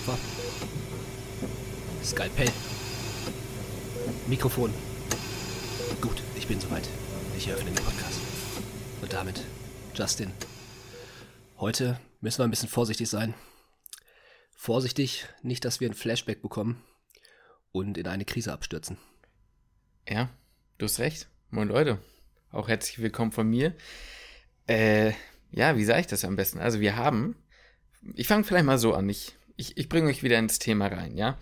Kupfer. Skalpell. Mikrofon. Gut, ich bin soweit. Ich eröffne den Podcast. Und damit, Justin. Heute müssen wir ein bisschen vorsichtig sein. Vorsichtig, nicht, dass wir ein Flashback bekommen und in eine Krise abstürzen. Ja, du hast recht. Moin Leute. Auch herzlich willkommen von mir. Äh, ja, wie sage ich das am besten? Also wir haben, ich fange vielleicht mal so an. Ich, ich, ich bringe euch wieder ins Thema rein, ja.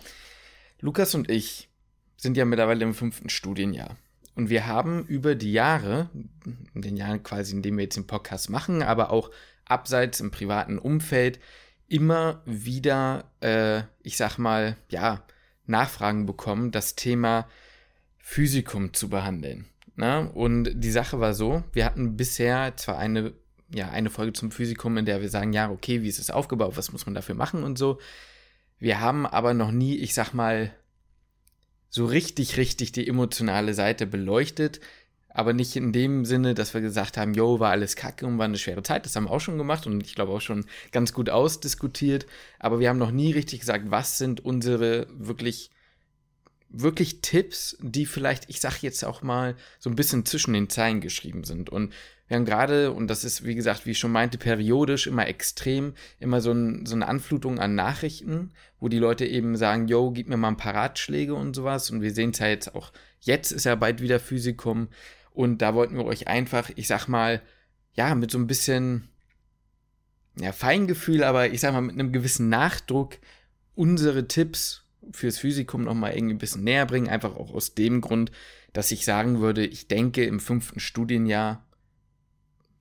Lukas und ich sind ja mittlerweile im fünften Studienjahr. Und wir haben über die Jahre, in den Jahren quasi, in denen wir jetzt den Podcast machen, aber auch abseits im privaten Umfeld, immer wieder, äh, ich sag mal, ja, Nachfragen bekommen, das Thema Physikum zu behandeln. Na? Ne? Und die Sache war so, wir hatten bisher zwar eine, ja, eine Folge zum Physikum, in der wir sagen, ja, okay, wie ist es aufgebaut, was muss man dafür machen und so. Wir haben aber noch nie, ich sag mal, so richtig, richtig die emotionale Seite beleuchtet. Aber nicht in dem Sinne, dass wir gesagt haben, yo, war alles kacke und war eine schwere Zeit. Das haben wir auch schon gemacht und ich glaube auch schon ganz gut ausdiskutiert. Aber wir haben noch nie richtig gesagt, was sind unsere wirklich, wirklich Tipps, die vielleicht, ich sag jetzt auch mal, so ein bisschen zwischen den Zeilen geschrieben sind. Und wir haben gerade, und das ist, wie gesagt, wie ich schon meinte, periodisch immer extrem, immer so, ein, so eine Anflutung an Nachrichten, wo die Leute eben sagen, yo, gib mir mal ein paar Ratschläge und sowas. Und wir sehen es ja jetzt auch, jetzt ist ja bald wieder Physikum. Und da wollten wir euch einfach, ich sag mal, ja, mit so ein bisschen, ja, Feingefühl, aber ich sag mal, mit einem gewissen Nachdruck unsere Tipps fürs Physikum nochmal irgendwie ein bisschen näher bringen. Einfach auch aus dem Grund, dass ich sagen würde, ich denke, im fünften Studienjahr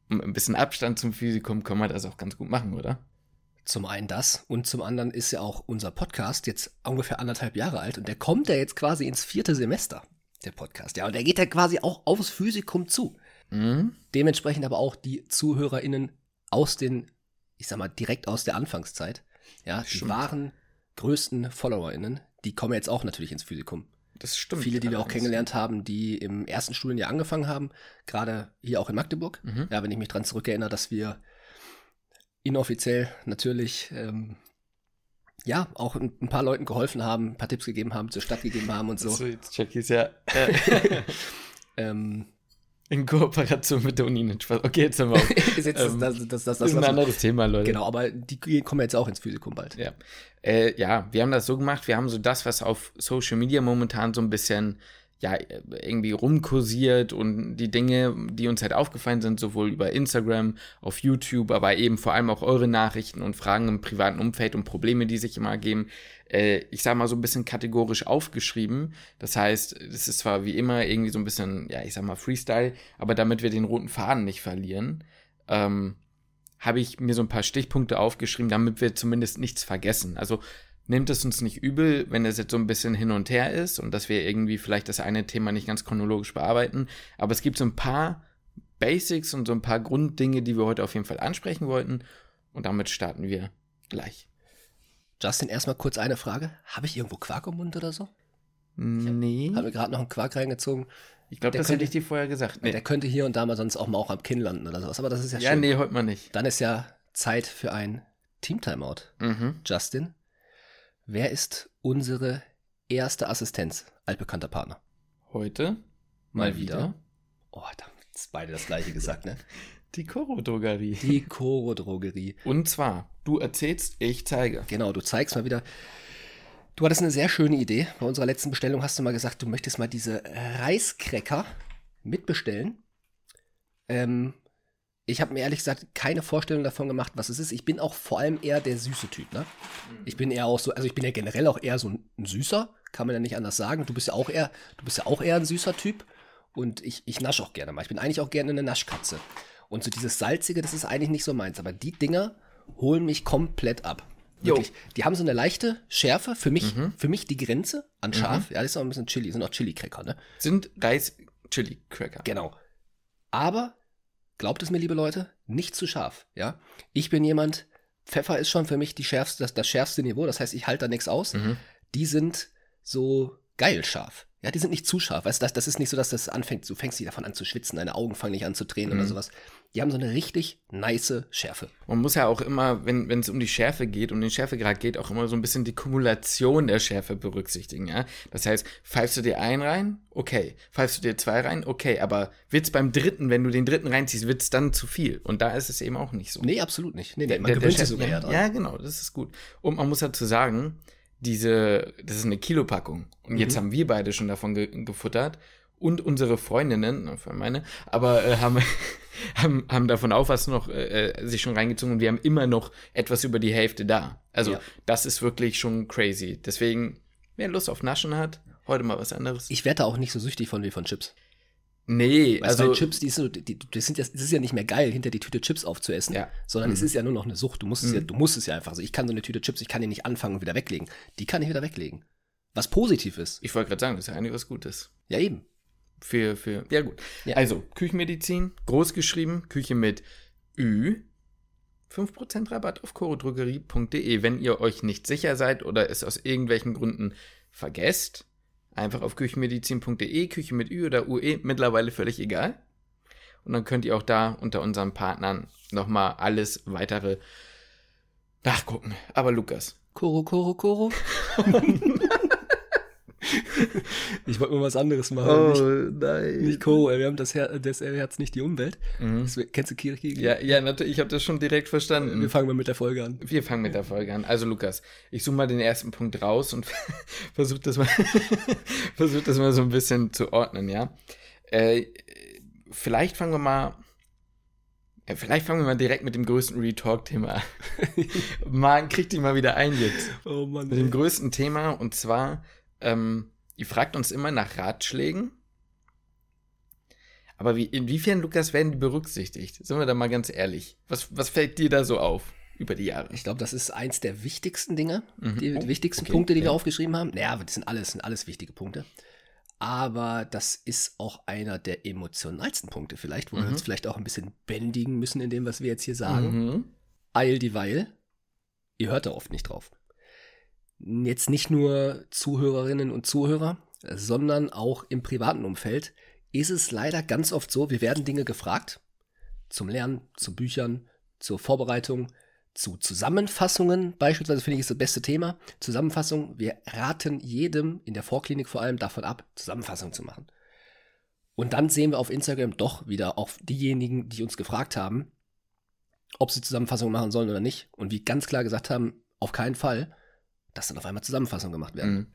um ein bisschen Abstand zum Physikum kann man das auch ganz gut machen, oder? Zum einen das und zum anderen ist ja auch unser Podcast jetzt ungefähr anderthalb Jahre alt und der kommt ja jetzt quasi ins vierte Semester, der Podcast. Ja, und der geht ja quasi auch aufs Physikum zu. Mhm. Dementsprechend aber auch die ZuhörerInnen aus den, ich sag mal, direkt aus der Anfangszeit. Ja, die Stimmt. Größten FollowerInnen, die kommen jetzt auch natürlich ins Physikum. Das stimmt. Viele, die wir auch kennengelernt haben, die im ersten Studienjahr angefangen haben, gerade hier auch in Magdeburg. Mhm. Ja, wenn ich mich dran zurückerinnere, dass wir inoffiziell natürlich ähm, ja auch ein, ein, paar Leuten geholfen haben, ein paar Tipps gegeben haben, zur Stadt gegeben haben und so. So, jetzt check ich's ja. ähm, in Kooperation mit der Uni nicht Spaß. Okay, jetzt haben wir auch. ist jetzt ähm, das, das, das, das, das, ist ein anderes Thema, Leute. Genau, aber die kommen jetzt auch ins Physikum bald. Ja. Äh, ja, wir haben das so gemacht, wir haben so das, was auf Social Media momentan so ein bisschen ja, irgendwie rumkursiert und die Dinge, die uns halt aufgefallen sind, sowohl über Instagram, auf YouTube, aber eben vor allem auch eure Nachrichten und Fragen im privaten Umfeld und Probleme, die sich immer ergeben, äh, ich sag mal so ein bisschen kategorisch aufgeschrieben. Das heißt, es ist zwar wie immer irgendwie so ein bisschen, ja, ich sag mal Freestyle, aber damit wir den roten Faden nicht verlieren, ähm, habe ich mir so ein paar Stichpunkte aufgeschrieben, damit wir zumindest nichts vergessen. Also nehmt es uns nicht übel, wenn es jetzt so ein bisschen hin und her ist und dass wir irgendwie vielleicht das eine Thema nicht ganz chronologisch bearbeiten. Aber es gibt so ein paar Basics und so ein paar Grunddinge, die wir heute auf jeden Fall ansprechen wollten. Und damit starten wir gleich. Justin, erstmal kurz eine Frage. Habe ich irgendwo Quark im Mund oder so? Nee. Habe mir gerade noch einen Quark reingezogen. Ich glaube, das könnte, hätte ich dir vorher gesagt. Nee. Der könnte hier und da mal sonst auch mal auch am Kinn landen oder sowas. Aber das ist ja, ja schön. Ja, nee, heute mal nicht. Dann ist ja Zeit für ein Team-Timeout. Mhm. Justin, wer ist unsere erste Assistenz, altbekannter Partner? Heute mal, mal wieder. wieder. Oh, da haben beide das gleiche gesagt, ne? Die Koro-Drogerie. Die Koro-Drogerie. Und zwar, du erzählst, ich zeige. Genau, du zeigst mal wieder. Du hattest eine sehr schöne Idee. Bei unserer letzten Bestellung hast du mal gesagt, du möchtest mal diese Reiskräcker mitbestellen. Ähm, ich habe mir ehrlich gesagt keine Vorstellung davon gemacht, was es ist. Ich bin auch vor allem eher der süße Typ, ne? Ich bin eher auch so, also ich bin ja generell auch eher so ein, ein Süßer, kann man ja nicht anders sagen. Du bist ja auch eher, du bist ja auch eher ein süßer Typ. Und ich, ich nasche auch gerne mal. Ich bin eigentlich auch gerne eine Naschkatze. Und so dieses Salzige, das ist eigentlich nicht so meins. Aber die Dinger holen mich komplett ab. Wirklich. Jo. Die haben so eine leichte Schärfe. Für mich, mhm. für mich die Grenze an scharf. Mhm. Ja, das ist auch ein bisschen Chili. Sind auch Chili-Cracker, ne? Sind Reis-Chili-Cracker. Genau. Aber, glaubt es mir, liebe Leute, nicht zu scharf. Ja. Ich bin jemand, Pfeffer ist schon für mich die schärfste, das, das schärfste Niveau. Das heißt, ich halte da nichts aus. Mhm. Die sind so geil scharf. Ja, die sind nicht zu scharf. Weißt du, das, das ist nicht so, dass das anfängt, du fängst dich davon an zu schwitzen, deine Augen fangen nicht an zu drehen Mhm. oder sowas. Die haben so eine richtig nice Schärfe. Man muss ja auch immer, wenn es um die Schärfe geht, um den Schärfegrad geht, auch immer so ein bisschen die Kumulation der Schärfe berücksichtigen, ja. Das heißt, pfeifst du dir einen rein, okay. Pfeifst du dir zwei rein, okay. Aber wird's beim dritten, wenn du den dritten reinziehst, wird's dann zu viel. Und da ist es eben auch nicht so. Nee, absolut nicht. Nee, nee, Der- man der- gewöhnt der sich sogar ja, dran. Ja, genau, das ist gut. Und man muss dazu sagen, diese, das ist eine Kilopackung. Und jetzt Mhm. haben wir beide schon davon ge gefuttert und unsere Freundinnen, meine, aber äh, haben, haben, haben davon auch was noch äh, äh, sich schon reingezogen und wir haben immer noch etwas über die Hälfte da. Also Ja. das ist wirklich schon crazy. Deswegen, wer Lust auf Naschen hat, heute mal was anderes. Ich werde da auch nicht so süchtig von wie von Chips. Nee, Weißt also Chips, die, so, die, die, das, sind ja, das ist ja nicht mehr geil, hinter die Tüte Chips aufzuessen, Ja. sondern es Mhm. ist ja nur noch eine Sucht. Du musst, es ja, du musst es ja einfach so. Ich kann so eine Tüte Chips, ich kann die nicht anfangen und wieder weglegen. Die kann ich wieder weglegen. Was positiv ist. ich wollte gerade sagen, das ist ja eigentlich was Gutes. Ja, eben. Für, für, ja gut. Ja. Also, Küchenmedizin, groß geschrieben, Küche mit Ü. 5% Rabatt auf chorodrogerie.de. Wenn ihr euch nicht sicher seid oder es aus irgendwelchen Gründen vergesst, einfach auf küchenmedizin.de, Küche mit Ü oder UE, mittlerweile völlig egal. Und dann könnt ihr auch da unter unseren Partnern nochmal alles weitere nachgucken. Aber Lukas, Koro, Koro, Koro. ich wollte mal was anderes machen. nicht, nein. nicht ey, wir haben das, Her das Herz, nicht die Umwelt. Mhm. Das, kennst du Kirche? Ja, ja, natürlich, ich habe das schon direkt verstanden. Wir fangen mal mit der Folge an. Wir fangen mit der Folge an. Also Lukas, ich suche mal den ersten Punkt raus und versuche das mal, versuch das mal so ein bisschen zu ordnen, ja. Äh, vielleicht fangen wir mal, äh, vielleicht fangen wir mal direkt mit dem größten Retalk-Thema an. Man kriegt die mal wieder ein jetzt. Oh Mann. Mit dem größten Thema und zwar, ähm, ihr fragt uns immer nach Ratschlägen. Aber wie, inwiefern, Lukas, werden die berücksichtigt? Sind wir da mal ganz ehrlich. Was, was fällt dir da so auf über die Jahre? Ich glaube, das ist eins der wichtigsten Dinge, Mhm. die, Oh, die wichtigsten okay, Punkte, die wir ja. aufgeschrieben haben. Naja, das sind alles, sind alles wichtige Punkte. Aber das ist auch einer der emotionalsten Punkte vielleicht, wo wir Mhm. uns vielleicht auch ein bisschen bändigen müssen in dem, was wir jetzt hier sagen. Mhm. Eil dieweil, ihr hört da oft nicht drauf. Jetzt nicht nur Zuhörerinnen und Zuhörer, sondern auch im privaten Umfeld ist es leider ganz oft so, wir werden Dinge gefragt zum Lernen, zu Büchern, zur Vorbereitung, zu Zusammenfassungen. Beispielsweise finde ich ist das beste Thema. Zusammenfassung. Wir raten jedem, in der Vorklinik vor allem, davon ab, Zusammenfassungen zu machen. Und dann sehen wir auf Instagram doch wieder auch diejenigen, die uns gefragt haben, ob sie Zusammenfassungen machen sollen oder nicht. Und wie ganz klar gesagt haben, auf keinen Fall, dass dann auf einmal Zusammenfassungen gemacht werden. Mhm.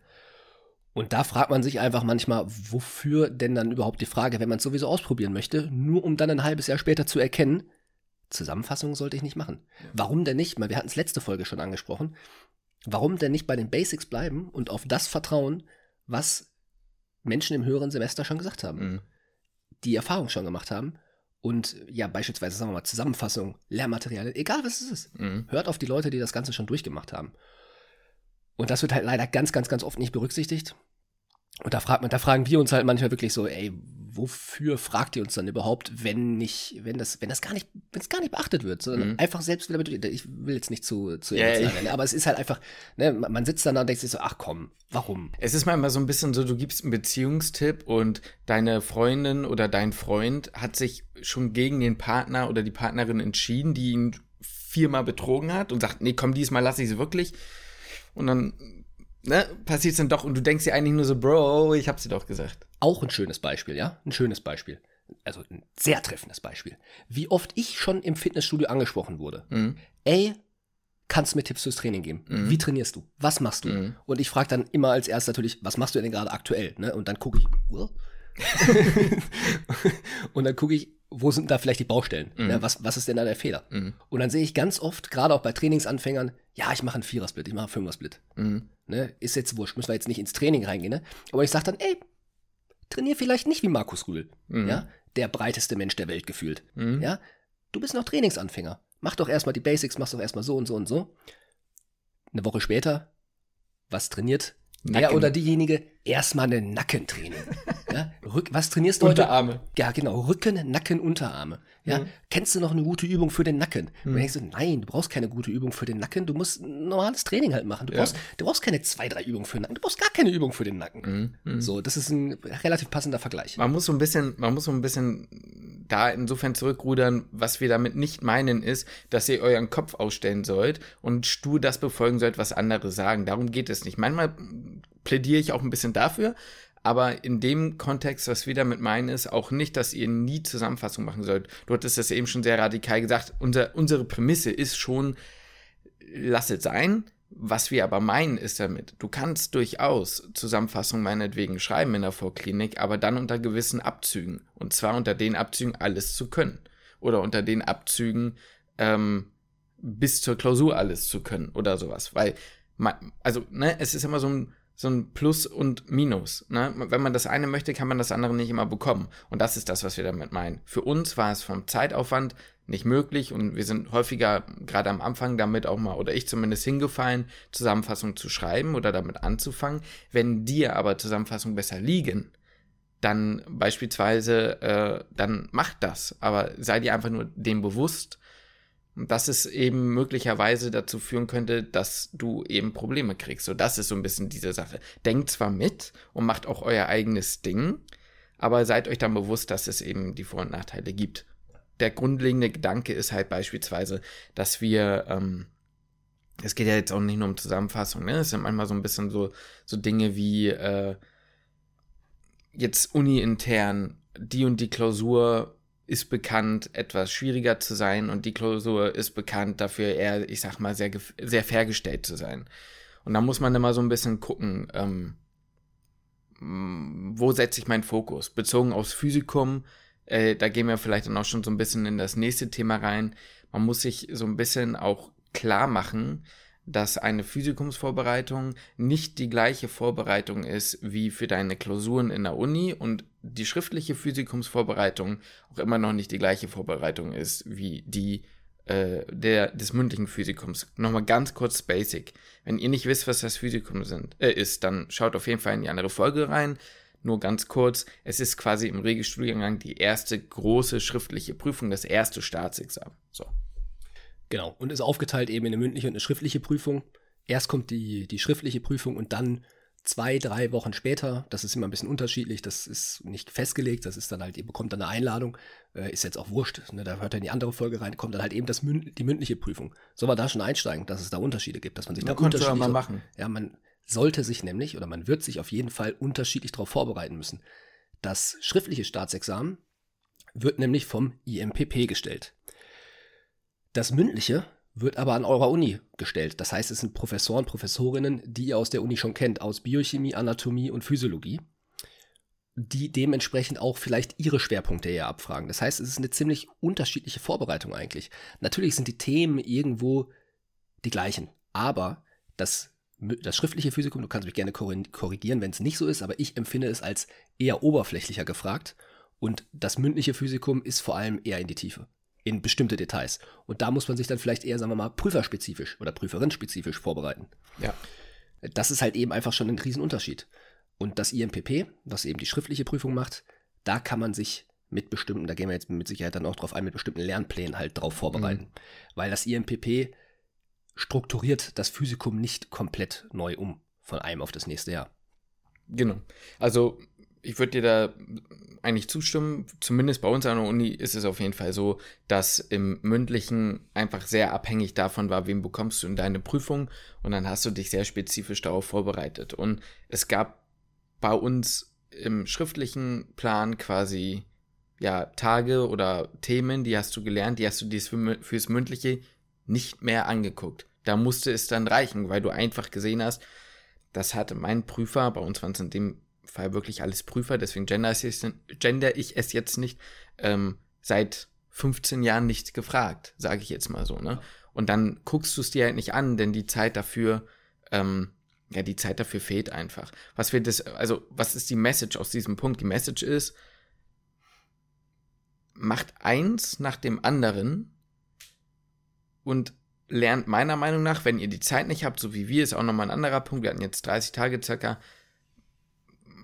Und da fragt man sich einfach manchmal, wofür denn dann überhaupt die Frage, wenn man es sowieso ausprobieren möchte, nur um dann ein halbes Jahr später zu erkennen, Zusammenfassungen sollte ich nicht machen. Warum denn nicht? Weil wir hatten es letzte Folge schon angesprochen. Warum denn nicht bei den Basics bleiben und auf das vertrauen, was Menschen im höheren Semester schon gesagt haben, Mhm. die Erfahrung schon gemacht haben und ja beispielsweise sagen wir mal Zusammenfassung, Lehrmaterialien, egal was es ist. Mhm. Hört auf die Leute, die das Ganze schon durchgemacht haben. Und das wird halt leider ganz, ganz, ganz oft nicht berücksichtigt. Und da fragt man, da fragen wir uns halt manchmal wirklich so, ey, wofür fragt ihr uns dann überhaupt, wenn nicht, wenn das, wenn das gar nicht, wenn es gar nicht beachtet wird, sondern Mhm. einfach selbst wieder mit, ich will jetzt nicht zu, zu Ja, werden, aber es ist halt einfach, ne, man man sitzt dann da und denkt sich so, ach komm, warum? Es ist manchmal so ein bisschen so, du gibst einen Beziehungstipp und deine Freundin oder dein Freund hat sich schon gegen den Partner oder die Partnerin entschieden, die ihn viermal betrogen hat und sagt, nee, komm, diesmal lasse ich sie wirklich. Und dann ne, passiert es dann doch und du denkst dir eigentlich nur so, Bro, ich hab's dir doch gesagt. Auch ein schönes Beispiel, ja? Ein schönes Beispiel. Also ein sehr treffendes Beispiel. Wie oft ich schon im Fitnessstudio angesprochen wurde. Mhm. Ey, kannst du mir Tipps fürs Training geben? Mhm. Wie trainierst du? Was machst du? Mhm. Und ich frage dann immer als erstes natürlich, was machst du denn gerade aktuell? Ne? Und dann gucke ich, "Well?" und dann gucke ich, wo sind da vielleicht die Baustellen? Mhm. Ne? Was, was ist denn da der Fehler? Mhm. Und dann sehe ich ganz oft, gerade auch bei Trainingsanfängern, ja, ich mache einen Vierersplit, ich mache einen Fünfersplit. Mhm. Ne? Ist jetzt wurscht, müssen wir jetzt nicht ins Training reingehen. Ne? Aber ich sage dann, ey, trainier vielleicht nicht wie Markus Rühl. Mhm. Ja? Der breiteste Mensch der Welt gefühlt. Mhm. Ja? Du bist noch Trainingsanfänger. Mach doch erstmal die Basics, mach doch erstmal so und so und so. Eine Woche später, was trainiert? Der Nacken. oder diejenige erstmal ein Nackentraining. Ja, Rück, was trainierst du Unterarme. heute? Ja, genau. Rücken, Nacken, Unterarme. Ja, Mhm. kennst du noch eine gute Übung für den Nacken? Und Mhm. dann denkst du, nein, du brauchst keine gute Übung für den Nacken. Du musst ein normales Training halt machen. Du Ja. brauchst, du brauchst keine zwei, drei Übungen für den Nacken. Du brauchst gar keine Übung für den Nacken. Mhm. So, das ist ein relativ passender Vergleich. Man muss so ein bisschen, man muss so ein bisschen da insofern zurückrudern, was wir damit nicht meinen, ist, dass ihr euren Kopf ausstellen sollt und stur das befolgen sollt, was andere sagen. Darum geht es nicht. Manchmal plädiere ich auch ein bisschen dafür, aber in dem Kontext, was wir damit meinen, ist auch nicht, dass ihr nie Zusammenfassung machen sollt. Du hattest das eben schon sehr radikal gesagt. Unser, unsere Prämisse ist schon, lass es sein. Was wir aber meinen ist damit, du kannst durchaus Zusammenfassungen meinetwegen schreiben in der Vorklinik, aber dann unter gewissen Abzügen. Und zwar unter den Abzügen alles zu können. Oder unter den Abzügen ähm, bis zur Klausur alles zu können oder sowas. Weil, man, also, ne, es ist immer so ein, so ein Plus und Minus. Ne? Wenn man das eine möchte, kann man das andere nicht immer bekommen. Und das ist das, was wir damit meinen. Für uns war es vom Zeitaufwand nicht möglich und wir sind häufiger gerade am Anfang damit auch mal, oder ich zumindest hingefallen, Zusammenfassungen zu schreiben oder damit anzufangen. Wenn dir aber Zusammenfassungen besser liegen, dann beispielsweise, äh, dann macht das. Aber sei dir einfach nur dem bewusst, dass es eben möglicherweise dazu führen könnte, dass du eben Probleme kriegst. So, das ist so ein bisschen diese Sache. Denkt zwar mit und macht auch euer eigenes Ding, aber seid euch dann bewusst, dass es eben die Vor- und Nachteile gibt. Der grundlegende Gedanke ist halt beispielsweise, dass wir, ähm, es geht ja jetzt auch nicht nur um Zusammenfassung, ne? Es sind manchmal so ein bisschen so, so Dinge wie, äh, jetzt uni-intern, die und die Klausur ist bekannt, etwas schwieriger zu sein und die Klausur ist bekannt dafür eher, ich sag mal, sehr, sehr fair gestellt zu sein. Und da muss man immer so ein bisschen gucken, ähm, m, wo setze ich meinen Fokus? Bezogen aufs Physikum, äh, da gehen wir vielleicht dann auch schon so ein bisschen in das nächste Thema rein. Man muss sich so ein bisschen auch klar machen, dass eine Physikumsvorbereitung nicht die gleiche Vorbereitung ist wie für deine Klausuren in der Uni und die schriftliche Physikumsvorbereitung auch immer noch nicht die gleiche Vorbereitung ist wie die äh, der, des mündlichen Physikums. Nochmal ganz kurz basic. Wenn ihr nicht wisst, was das Physikum sind, äh, ist, dann schaut auf jeden Fall in die andere Folge rein. Nur ganz kurz, es ist quasi im Regelstudiengang die erste große schriftliche Prüfung, das erste Staatsexamen. So. Genau. Und ist aufgeteilt eben in eine mündliche und eine schriftliche Prüfung. Erst kommt die, die schriftliche Prüfung und dann zwei, drei Wochen später, das ist immer ein bisschen unterschiedlich, das ist nicht festgelegt, das ist dann halt, ihr bekommt dann eine Einladung, äh, ist jetzt auch wurscht, ne, da hört er in die andere Folge rein, kommt dann halt eben das Mün die mündliche Prüfung. Soll man da schon einsteigen, dass es da Unterschiede gibt, dass man sich da, unterschiedlich mal machen. Ja, man sollte sich nämlich oder man wird sich auf jeden Fall unterschiedlich darauf vorbereiten müssen. Das schriftliche Staatsexamen wird nämlich vom IMPP gestellt. Das mündliche wird aber an eurer Uni gestellt. Das heißt, es sind Professoren, Professorinnen, die ihr aus der Uni schon kennt, aus Biochemie, Anatomie und Physiologie, die dementsprechend auch vielleicht ihre Schwerpunkte eher abfragen. Das heißt, es ist eine ziemlich unterschiedliche Vorbereitung eigentlich. Natürlich sind die Themen irgendwo die gleichen, aber das, das schriftliche Physikum, du kannst mich gerne korri- korrigieren, wenn es nicht so ist, aber ich empfinde es als eher oberflächlicher gefragt und das mündliche Physikum ist vor allem eher in die Tiefe in bestimmte Details. Und da muss man sich dann vielleicht eher, sagen wir mal, prüferspezifisch oder prüferinspezifisch vorbereiten. Ja. Das ist halt eben einfach schon ein Riesenunterschied. Und das IMPP, was eben die schriftliche Prüfung macht, da kann man sich mit bestimmten, da gehen wir jetzt mit Sicherheit dann auch drauf ein, mit bestimmten Lernplänen halt drauf vorbereiten. Weil das IMPP strukturiert das Physikum nicht komplett neu um von einem auf das nächste Jahr. Genau. Also ich würde dir da eigentlich zustimmen. Zumindest bei uns an der Uni ist es auf jeden Fall so, dass im mündlichen einfach sehr abhängig davon war, wen bekommst du in deine Prüfung und dann hast du dich sehr spezifisch darauf vorbereitet. Und es gab bei uns im schriftlichen Plan quasi ja Tage oder Themen, die hast du gelernt, die hast du dir für, fürs mündliche nicht mehr angeguckt. Da musste es dann reichen, weil du einfach gesehen hast, das hatte mein Prüfer, bei uns waren es in dem Fall wirklich alles Prüfer, deswegen gender, ich es, gender ich es jetzt nicht, ähm, seit 15 Jahren nicht gefragt, sage ich jetzt mal so, ne? Und dann guckst du es dir halt nicht an, denn die Zeit dafür, ähm, ja, die Zeit dafür fehlt einfach. Was wir das, also, was ist die Message aus diesem Punkt? Die Message ist, macht eins nach dem anderen und lernt meiner Meinung nach, wenn ihr die Zeit nicht habt, so wie wir, ist auch nochmal ein anderer Punkt, wir hatten jetzt 30 Tage circa,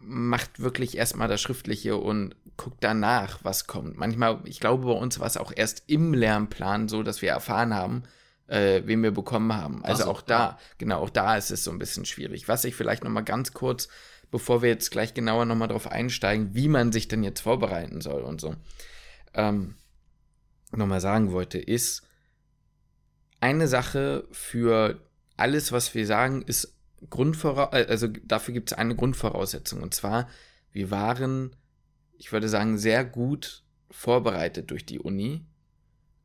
macht wirklich erstmal das Schriftliche und guckt danach, was kommt. Manchmal, ich glaube, bei uns war es auch erst im Lernplan so, dass wir erfahren haben, äh, wen wir bekommen haben. Also so, auch da, ja. genau, auch da ist es so ein bisschen schwierig. Was ich vielleicht nochmal ganz kurz, bevor wir jetzt gleich genauer nochmal drauf einsteigen, wie man sich denn jetzt vorbereiten soll und so, ähm, nochmal sagen wollte, ist, eine Sache für alles, was wir sagen, ist Grundvoraussetzung, äh, also dafür gibt es eine Grundvoraussetzung. Und zwar, wir waren, ich würde sagen, sehr gut vorbereitet durch die Uni,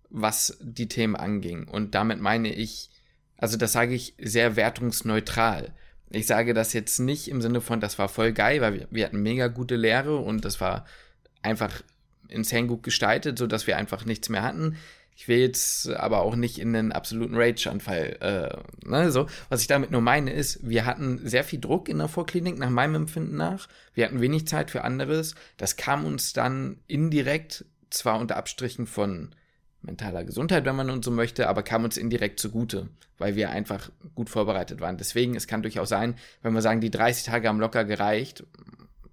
was die Themen anging. Und damit meine ich, also das sage ich sehr wertungsneutral. Ich sage das jetzt nicht im Sinne von, das war voll geil, weil wir, wir hatten mega gute Lehre und das war einfach insane gut gestaltet, sodass wir einfach nichts mehr hatten. Ich will jetzt aber auch nicht in einen absoluten Rage-Anfall. Äh, ne, so. Was ich damit nur meine ist, wir hatten sehr viel Druck in der Vorklinik, nach meinem Empfinden nach. Wir hatten wenig Zeit für anderes. Das kam uns dann indirekt, zwar unter Abstrichen von mentaler Gesundheit, wenn man uns so möchte, aber kam uns indirekt zugute, weil wir einfach gut vorbereitet waren. Deswegen, es kann durchaus sein, wenn wir sagen, die 30 Tage haben locker gereicht,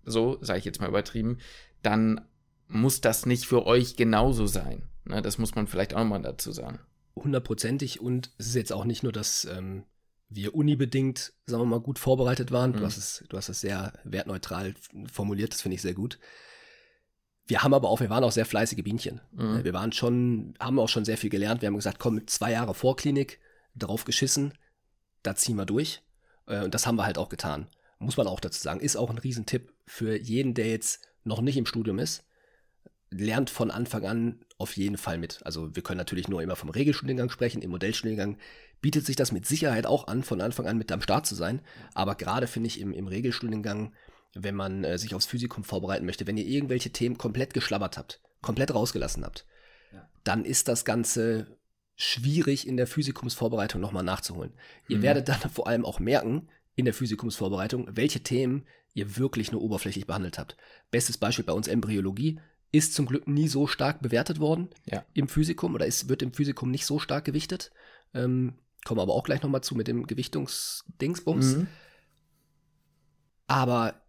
so sage ich jetzt mal übertrieben, dann muss das nicht für euch genauso sein. Ne, das muss man vielleicht auch nochmal dazu sagen. Hundertprozentig und es ist jetzt auch nicht nur, dass ähm, wir unibedingt, sagen wir mal, gut vorbereitet waren. Mhm. Du, hast es, du hast es sehr wertneutral formuliert, das finde ich sehr gut. Wir haben aber auch, wir waren auch sehr fleißige Bienchen. Mhm. Wir waren schon, haben auch schon sehr viel gelernt. Wir haben gesagt, komm, zwei Jahre Vorklinik, drauf geschissen, da ziehen wir durch. Äh, und das haben wir halt auch getan. Muss man auch dazu sagen. Ist auch ein Riesentipp für jeden, der jetzt noch nicht im Studium ist lernt von Anfang an auf jeden Fall mit. Also wir können natürlich nur immer vom Regelstudiengang sprechen. Im Modellstudiengang bietet sich das mit Sicherheit auch an, von Anfang an mit am Start zu sein. Aber gerade finde ich im, im Regelstudiengang, wenn man äh, sich aufs Physikum vorbereiten möchte, wenn ihr irgendwelche Themen komplett geschlabbert habt, komplett rausgelassen habt, ja. dann ist das Ganze schwierig in der Physikumsvorbereitung nochmal nachzuholen. Ihr mhm. werdet dann vor allem auch merken, in der Physikumsvorbereitung, welche Themen ihr wirklich nur oberflächlich behandelt habt. Bestes Beispiel bei uns Embryologie ist zum Glück nie so stark bewertet worden ja. im Physikum oder ist, wird im Physikum nicht so stark gewichtet. Ähm, kommen aber auch gleich nochmal zu mit dem Gewichtungsdingsbums. Mhm. Aber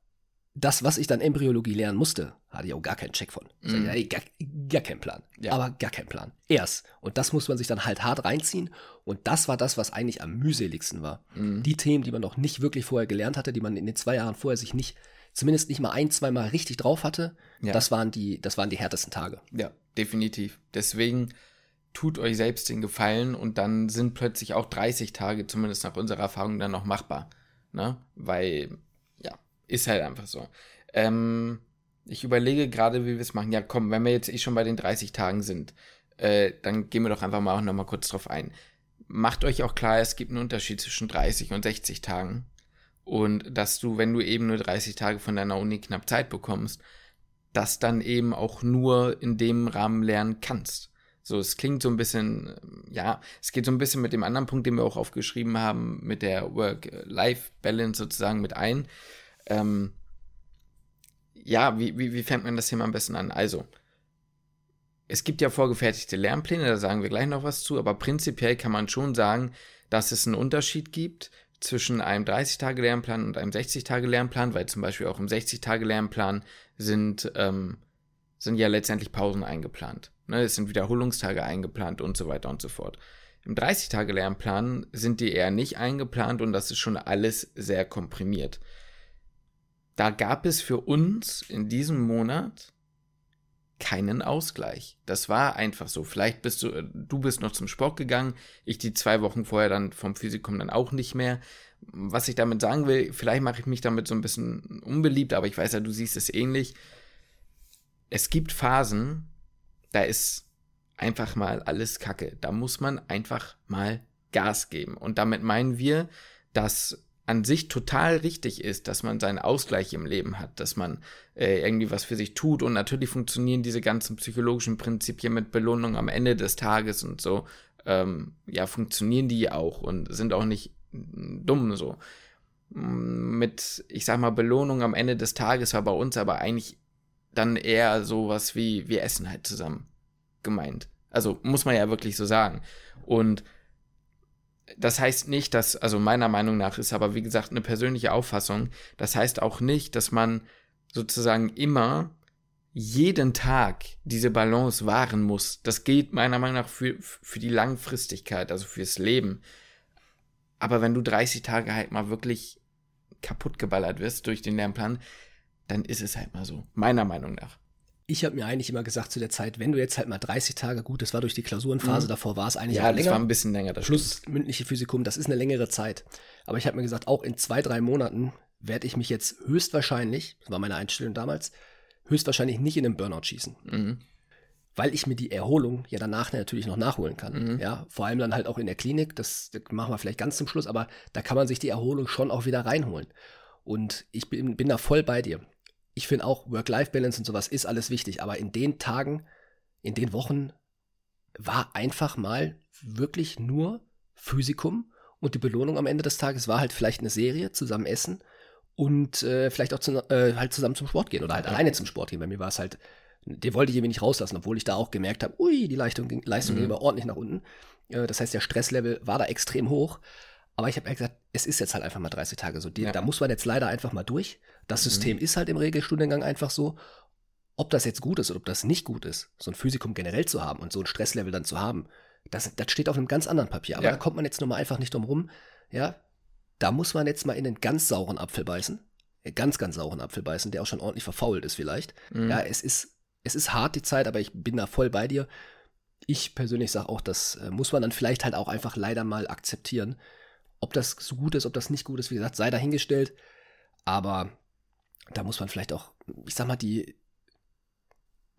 das, was ich dann Embryologie lernen musste, hatte ich auch gar keinen Check von. Mhm. Gar, gar keinen Plan. Ja. Aber gar keinen Plan. Erst. Und das muss man sich dann halt hart reinziehen. Und das war das, was eigentlich am mühseligsten war. Mhm. Die Themen, die man noch nicht wirklich vorher gelernt hatte, die man in den zwei Jahren vorher sich nicht zumindest nicht mal ein, zwei Mal richtig drauf hatte, ja. das, waren die, das waren die härtesten Tage. Ja, definitiv. Deswegen tut euch selbst den Gefallen und dann sind plötzlich auch 30 Tage, zumindest nach unserer Erfahrung, dann noch machbar. Ne? Weil, ja, ist halt einfach so. Ähm, ich überlege gerade, wie wir es machen. Ja, komm, wenn wir jetzt eh schon bei den 30 Tagen sind, äh, dann gehen wir doch einfach mal auch nochmal kurz drauf ein. Macht euch auch klar, es gibt einen Unterschied zwischen 30 und 60 Tagen und dass du, wenn du eben nur 30 Tage von deiner Uni knapp Zeit bekommst, das dann eben auch nur in dem Rahmen lernen kannst. So, es klingt so ein bisschen, ja, es geht so ein bisschen mit dem anderen Punkt, den wir auch aufgeschrieben haben, mit der Work-Life-Balance sozusagen mit ein. Ähm, ja, wie, wie, wie fängt man das Thema am besten an? Also, es gibt ja vorgefertigte Lernpläne, da sagen wir gleich noch was zu, aber prinzipiell kann man schon sagen, dass es einen Unterschied gibt zwischen einem 30-Tage-Lernplan und einem 60-Tage-Lernplan, weil zum Beispiel auch im 60-Tage-Lernplan sind, ähm, sind ja letztendlich Pausen eingeplant. Ne? Es sind Wiederholungstage eingeplant und so weiter und so fort. Im 30-Tage-Lernplan sind die eher nicht eingeplant und das ist schon alles sehr komprimiert. Da gab es für uns in diesem Monat keinen Ausgleich. Das war einfach so. Vielleicht bist du, äh, du bist noch zum Sport gegangen, ich die zwei Wochen vorher dann vom Physikum dann auch nicht mehr. Was ich damit sagen will, vielleicht mache ich mich damit so ein bisschen unbeliebt, aber ich weiß ja, du siehst es ähnlich. Es gibt Phasen, da ist einfach mal alles Kacke. Da muss man einfach mal Gas geben. Und damit meinen wir, dass an sich total richtig ist, dass man seinen Ausgleich im Leben hat, dass man äh, irgendwie was für sich tut und natürlich funktionieren diese ganzen psychologischen Prinzipien mit Belohnung am Ende des Tages und so, ähm, ja, funktionieren die auch und sind auch nicht dumm so. Mit, ich sag mal, Belohnung am Ende des Tages war bei uns aber eigentlich dann eher sowas wie, wir essen halt zusammen gemeint. Also muss man ja wirklich so sagen. Und das heißt nicht, dass, also meiner Meinung nach ist aber, wie gesagt, eine persönliche Auffassung. Das heißt auch nicht, dass man sozusagen immer jeden Tag diese Balance wahren muss. Das geht meiner Meinung nach für, für die Langfristigkeit, also fürs Leben. Aber wenn du 30 Tage halt mal wirklich kaputt geballert wirst durch den Lernplan, dann ist es halt mal so. Meiner Meinung nach. Ich habe mir eigentlich immer gesagt zu der Zeit, wenn du jetzt halt mal 30 Tage, gut, das war durch die Klausurenphase, mhm. davor war es eigentlich ja, auch länger. Ja, das war ein bisschen länger. Das plus stimmt. mündliche Physikum, das ist eine längere Zeit. Aber ich habe mir gesagt, auch in zwei, drei Monaten werde ich mich jetzt höchstwahrscheinlich, das war meine Einstellung damals, höchstwahrscheinlich nicht in den Burnout schießen. Mhm. Weil ich mir die Erholung ja danach natürlich noch nachholen kann. Mhm. Ja, vor allem dann halt auch in der Klinik, das, das, machen wir vielleicht ganz zum Schluss, aber da kann man sich die Erholung schon auch wieder reinholen. Und ich bin, bin da voll bei dir. Ich finde auch Work-Life-Balance und sowas ist alles wichtig, aber in den Tagen, in den Wochen war einfach mal wirklich nur Physikum und die Belohnung am Ende des Tages war halt vielleicht eine Serie, zusammen essen und äh, vielleicht auch zu, äh, halt zusammen zum Sport gehen oder halt ja. alleine zum Sport gehen. Bei mir war es halt, den wollte ich irgendwie nicht rauslassen, obwohl ich da auch gemerkt habe, ui, die Leistung, ging, Leistung mhm. ging immer ordentlich nach unten. Äh, das heißt, der Stresslevel war da extrem hoch. Aber ich habe ja gesagt, es ist jetzt halt einfach mal 30 Tage so. Die, ja. Da muss man jetzt leider einfach mal durch. Das System mhm. ist halt im Regelstudiengang einfach so. Ob das jetzt gut ist oder ob das nicht gut ist, so ein Physikum generell zu haben und so ein Stresslevel dann zu haben, das, das steht auf einem ganz anderen Papier. Aber ja. da kommt man jetzt nur mal einfach nicht drum rum. Ja, da muss man jetzt mal in einen ganz sauren Apfel beißen. Ganz, ganz sauren Apfel beißen, der auch schon ordentlich verfault ist vielleicht. Mhm. Ja, es ist, es ist hart die Zeit, aber ich bin da voll bei dir. Ich persönlich sage auch, das äh, muss man dann vielleicht halt auch einfach leider mal akzeptieren. Ob das so gut ist, ob das nicht gut ist, wie gesagt, sei dahingestellt. Aber da muss man vielleicht auch, ich sag mal, die,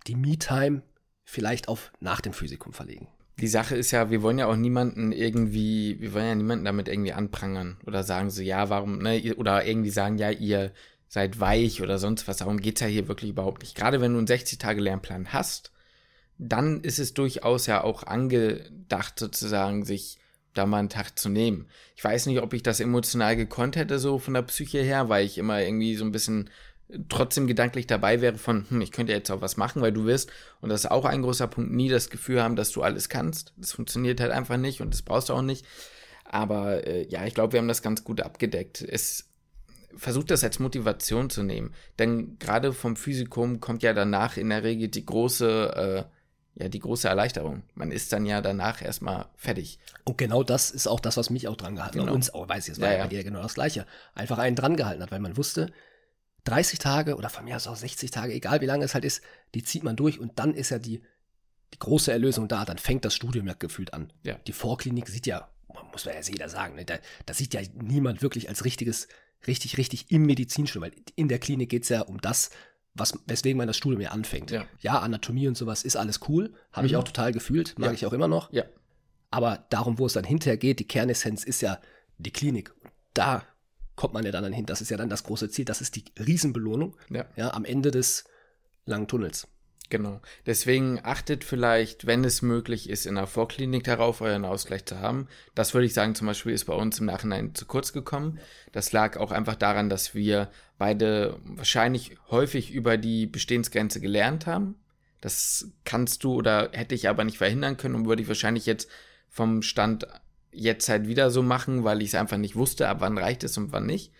die Me-Time vielleicht auf nach dem Physikum verlegen die Sache ist ja, wir wollen ja auch niemanden irgendwie, wir wollen ja niemanden damit irgendwie anprangern oder sagen so, ja, warum, ne, oder irgendwie sagen, ja, ihr seid weich oder sonst was. Darum geht es ja hier wirklich überhaupt nicht. Gerade wenn du einen 60-Tage-Lernplan hast, dann ist es durchaus ja auch angedacht, sozusagen, sich da mal einen Tag zu nehmen. Ich weiß nicht, ob ich das emotional gekonnt hätte, so von der Psyche her, weil ich immer irgendwie so ein bisschen trotzdem gedanklich dabei wäre von, hm, ich könnte jetzt auch was machen, weil du wirst, und das ist auch ein großer Punkt, nie das Gefühl haben, dass du alles kannst. Das funktioniert halt einfach nicht und das brauchst du auch nicht. Aber äh, ja, ich glaube, wir haben das ganz gut abgedeckt. Es versucht das als Motivation zu nehmen. Denn gerade vom Physikum kommt ja danach in der Regel die große, äh, ja, die große Erleichterung. Man ist dann ja danach erstmal fertig. Und genau das ist auch das, was mich auch dran gehalten hat. Genau. Uns auch, weiß ich, es war ja, ja. bei dir genau das Gleiche. Einfach einen dran gehalten hat, weil man wusste, 30 Tage oder von mir aus auch 60 Tage, egal wie lange es halt ist, die zieht man durch und dann ist ja die, die große Erlösung da. Dann fängt das Studium ja gefühlt an. Ja. Die Vorklinik sieht ja, muss man ja jeder sagen, ne, da, da sieht ja niemand wirklich als richtiges, richtig, richtig im Medizinstudium, weil in der Klinik geht es ja um das, was, weswegen man das Studium ja anfängt. Ja, ja Anatomie und sowas ist alles cool, habe mhm. ich auch total gefühlt, mag ja. ich auch immer noch. Ja. Aber darum, wo es dann hinterher geht, die Kernessenz ist ja die Klinik. Da kommt man ja dann hin. Das ist ja dann das große Ziel. Das ist die Riesenbelohnung ja. Ja, am Ende des langen Tunnels. Genau. Deswegen achtet vielleicht, wenn es möglich ist, in der Vorklinik darauf, euren Ausgleich zu haben. Das würde ich sagen, zum Beispiel ist bei uns im Nachhinein zu kurz gekommen. Das lag auch einfach daran, dass wir beide wahrscheinlich häufig über die Bestehensgrenze gelernt haben. Das kannst du oder hätte ich aber nicht verhindern können und würde ich wahrscheinlich jetzt vom Stand jetzt halt wieder so machen, weil ich es einfach nicht wusste, ab wann reicht es und wann nicht.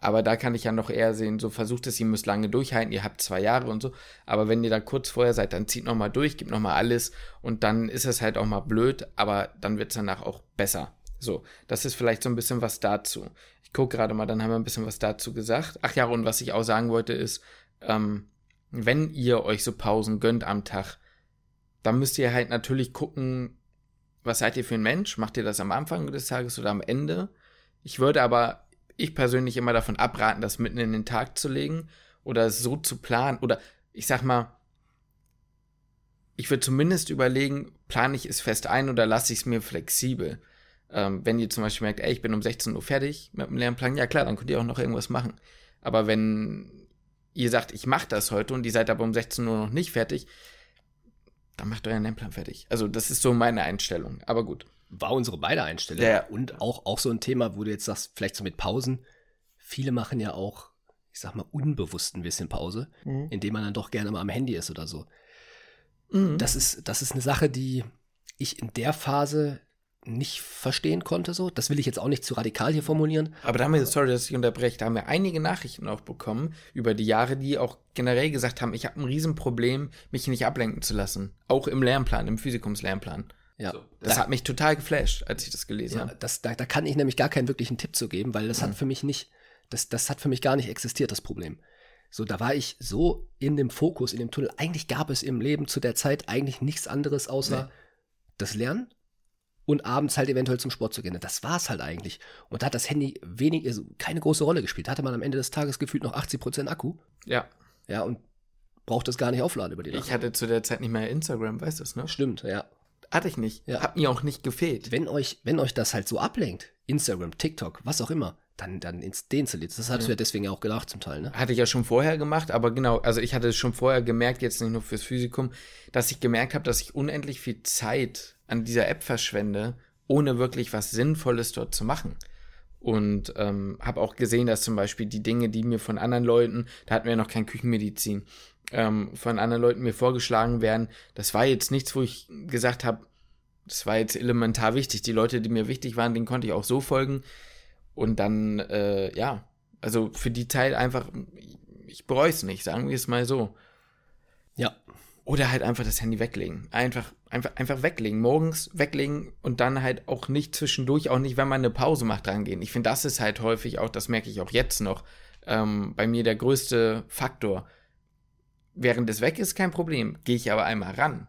Aber da kann ich ja noch eher sehen, so versucht es, ihr müsst lange durchhalten, ihr habt zwei Jahre und so. Aber wenn ihr da kurz vorher seid, dann zieht nochmal durch, gibt nochmal alles und dann ist es halt auch mal blöd, aber dann wird es danach auch besser. So, das ist vielleicht so ein bisschen was dazu. Ich gucke gerade mal, dann haben wir ein bisschen was dazu gesagt. Ach ja, und was ich auch sagen wollte ist, ähm, wenn ihr euch so Pausen gönnt am Tag, dann müsst ihr halt natürlich gucken, was seid ihr für ein Mensch? Macht ihr das am Anfang des Tages oder am Ende? Ich würde aber, ich persönlich immer davon abraten, das mitten in den Tag zu legen oder so zu planen oder ich sag mal, ich würde zumindest überlegen, plane ich es fest ein oder lasse ich es mir flexibel. Ähm, wenn ihr zum Beispiel merkt, ey, ich bin um 16 Uhr fertig mit dem Lernplan, ja klar, dann könnt ihr auch noch irgendwas machen. Aber wenn ihr sagt, ich mache das heute und ihr seid aber um 16 Uhr noch nicht fertig, dann macht euren Lernplan fertig. Also das ist so meine Einstellung. Aber gut. War unsere beide Einstellung. Ja. Und auch, auch so ein Thema, wo du jetzt sagst, vielleicht so mit Pausen. Viele machen ja auch, ich sag mal, unbewusst ein bisschen Pause, mhm. indem man dann doch gerne mal am Handy ist oder so. Mhm. Das, ist, das ist eine Sache, die ich in der Phase nicht verstehen konnte. So, das will ich jetzt auch nicht zu radikal hier formulieren. Aber da haben wir, sorry, dass ich unterbreche, da haben wir einige Nachrichten auch bekommen über die Jahre, die auch generell gesagt haben, ich habe ein Riesenproblem, mich nicht ablenken zu lassen. Auch im Lernplan, im Physikumslernplan. Ja, So, das da, hat mich total geflasht, als ich das gelesen ja habe. das, da, da kann ich nämlich gar keinen wirklichen Tipp zu geben, weil das hat für mich nicht, das, das hat für mich gar nicht existiert, das Problem. So, da war ich so in dem Fokus, in dem Tunnel. Eigentlich gab es im Leben zu der Zeit eigentlich nichts anderes außer Nee. das Lernen und abends halt eventuell zum Sport zu gehen. Das war's halt eigentlich. Und da hat das Handy wenig, also keine große Rolle gespielt. Da hatte man am Ende des Tages gefühlt noch 80% Akku. Ja, Ja, und braucht das gar nicht aufladen über die Nacht. ich hatte zu der Zeit nicht mehr Instagram, weißt du es, ne? Stimmt, ja. Hatte ich nicht. Ja. Hat mir auch nicht gefehlt. Wenn euch, wenn euch das halt so ablenkt, Instagram, TikTok, was auch immer, dann, dann ins deinstalliert. Das hast du ja deswegen ja auch gedacht zum Teil, ne? Hatte ich ja schon vorher gemacht, aber genau, also ich hatte es schon vorher gemerkt, jetzt nicht nur fürs Physikum, dass ich gemerkt habe, dass ich unendlich viel Zeit an dieser App verschwende, ohne wirklich was Sinnvolles dort zu machen. Und ähm, habe auch gesehen, dass zum Beispiel die Dinge, die mir von anderen Leuten, da hatten wir ja noch kein Küchenmedizin, ähm, von anderen Leuten mir vorgeschlagen werden, das war jetzt nichts, wo ich gesagt habe, das war jetzt elementar wichtig. Die Leute, die mir wichtig waren, denen konnte ich auch so folgen. Und dann, äh, ja, also für die Zeit einfach, ich, ich bereue es nicht, sagen wir es mal so. Ja. Oder halt einfach das Handy weglegen. Einfach, einfach, einfach weglegen. Morgens weglegen und dann halt auch nicht zwischendurch, auch nicht, wenn man eine Pause macht, rangehen. Ich finde, das ist halt häufig auch, das merke ich auch jetzt noch, ähm, bei mir der größte Faktor. Während es weg ist, kein Problem. Gehe ich aber einmal ran,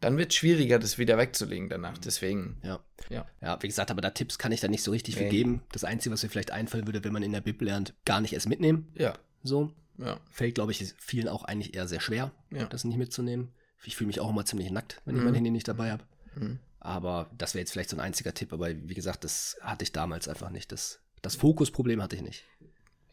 dann wird es schwieriger, das wieder wegzulegen danach. Deswegen, Ja. Ja. Ja, wie gesagt, aber da Tipps kann ich da nicht so richtig Nee. viel geben. Das Einzige, was mir vielleicht einfallen würde, wenn man in der Bib lernt, gar nicht erst mitnehmen. ja, So. ja. Fällt, glaube ich, vielen auch eigentlich eher sehr schwer, Ja. das nicht mitzunehmen. Ich fühle mich auch immer ziemlich nackt, wenn ich Mhm. mein Handy nicht dabei habe. Mhm. Aber das wäre jetzt vielleicht so ein einziger Tipp, aber wie gesagt, das hatte ich damals einfach nicht. Das, das Fokusproblem hatte ich nicht.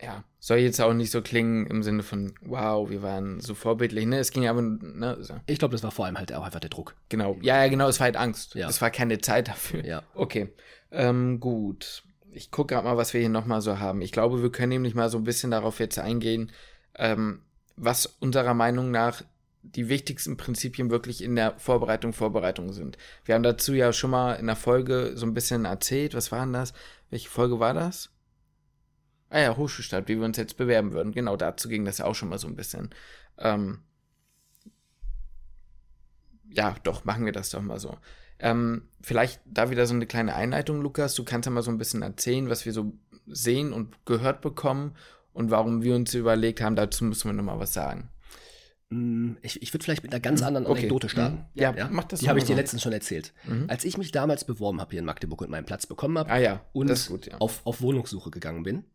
Ja, soll jetzt auch nicht so klingen im Sinne von, wow, wir waren so vorbildlich, ne? Es ging aber, ne, so. Ich glaube, das war vor allem halt auch einfach der Druck. genau. Ja, ja, genau, es war halt Angst. Ja. Es war keine Zeit dafür. Ja. Okay, ähm, gut. Ich gucke gerade mal, was wir hier nochmal so haben. Ich glaube, wir können nämlich mal so ein bisschen darauf jetzt eingehen, ähm, was unserer Meinung nach die wichtigsten Prinzipien wirklich in der Vorbereitung Vorbereitung sind. Wir haben dazu ja schon mal in der Folge so ein bisschen erzählt. Was war denn das? Welche Folge war das? Ah ja, Hochschulstadt, wie wir uns jetzt bewerben würden. Genau, dazu ging das ja auch schon mal so ein bisschen. Ähm, ja, doch, machen wir das doch mal so. Ähm, vielleicht da wieder so eine kleine Einleitung, Lukas. Du kannst ja mal so ein bisschen erzählen, was wir so sehen und gehört bekommen und warum wir uns überlegt haben, dazu müssen wir nochmal was sagen. Mm, Ich, ich würde vielleicht mit einer ganz Mhm. anderen Okay. Anekdote starten. Mhm. Ja, mach das Die habe ich dir so. letztens schon erzählt. Mhm. Als ich mich damals beworben habe hier in Magdeburg und meinen Platz bekommen habe Ah ja, und ja. auf, auf Wohnungssuche gegangen bin,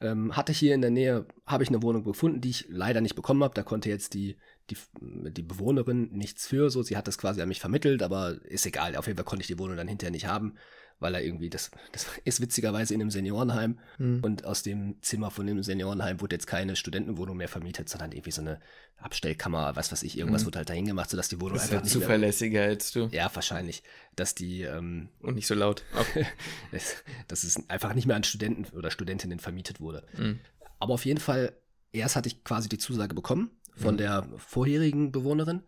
ähm, hatte hier in der Nähe, habe ich eine Wohnung gefunden, die ich leider nicht bekommen habe. Da konnte jetzt die, die, die Bewohnerin nichts für. So, sie hat das quasi an mich vermittelt, aber ist egal. Auf jeden Fall konnte ich die Wohnung dann hinterher nicht haben, weil er irgendwie, das, das ist witzigerweise in einem Seniorenheim Mhm. und aus dem Zimmer von dem Seniorenheim wurde jetzt keine Studentenwohnung mehr vermietet, sondern irgendwie so eine Abstellkammer, was weiß ich, irgendwas Mhm. wurde halt dahin gemacht, sodass die Wohnung Das ist einfach halt nicht zuverlässiger als du Ja, wahrscheinlich, dass die, ähm, und nicht so laut. Okay. dass, dass es einfach nicht mehr an Studenten oder Studentinnen vermietet wurde. Mhm. Aber auf jeden Fall, erst hatte ich quasi die Zusage bekommen von Mhm. der vorherigen Bewohnerin.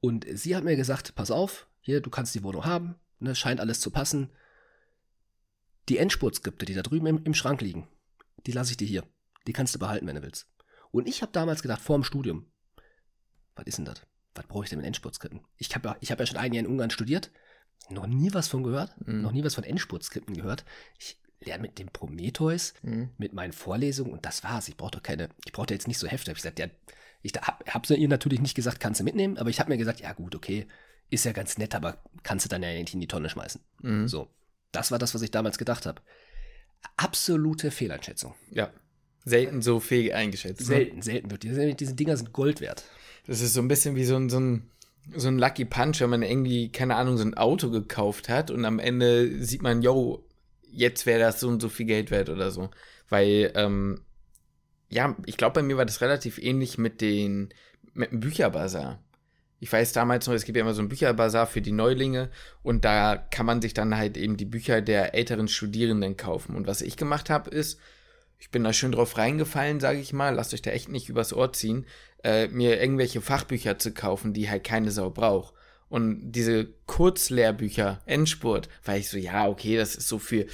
Und sie hat mir gesagt, pass auf, hier, du kannst die Wohnung haben, ne, scheint alles zu passen. Die Endspurtskripte, die da drüben im, im Schrank liegen, die lasse ich dir hier. Die kannst du behalten, wenn du willst. Und ich habe damals gedacht, vor dem Studium, was ist denn das? Was brauche ich denn mit Endspurtskripten? Ich habe ja, ich hab ja schon ein Jahr in Ungarn studiert, noch nie was von gehört, Mhm. noch nie was von Endspurtskripten gehört. Ich lerne mit dem Prometheus, Mhm. mit meinen Vorlesungen und das war's. Ich brauchte keine, ich brauchte jetzt nicht so Hefte. Hab Ich gesagt, ja, ich hab, hab's ihr natürlich nicht gesagt, kannst du mitnehmen, aber ich habe mir gesagt, ja gut, okay, ist ja ganz nett, aber kannst du dann ja nicht in die Tonne schmeißen. Mhm. So, das war das, was ich damals gedacht habe. Absolute Fehleinschätzung. Ja. Selten so fähig eingeschätzt. ne? Selten, selten wird. Diese, diese Dinger sind Gold wert. Das ist so ein bisschen wie so ein, so ein, so ein Lucky Punch, wenn man irgendwie, keine Ahnung, so ein Auto gekauft hat und am Ende sieht man, yo, jetzt wäre das so und so viel Geld wert oder so. Weil, ähm, ja, ich glaube, bei mir war das relativ ähnlich mit den, mit dem Bücherbazar. Ich weiß damals noch, es gibt ja immer so ein Bücherbazar für die Neulinge und da kann man sich dann halt eben die Bücher der älteren Studierenden kaufen. Und was ich gemacht habe, ist, ich bin da schön drauf reingefallen, sage ich mal, lasst euch da echt nicht übers Ohr ziehen, äh, mir irgendwelche Fachbücher zu kaufen, die halt keine Sau braucht. Und diese Kurzlehrbücher, Endspurt, war ich so, ja, okay, das ist so viel.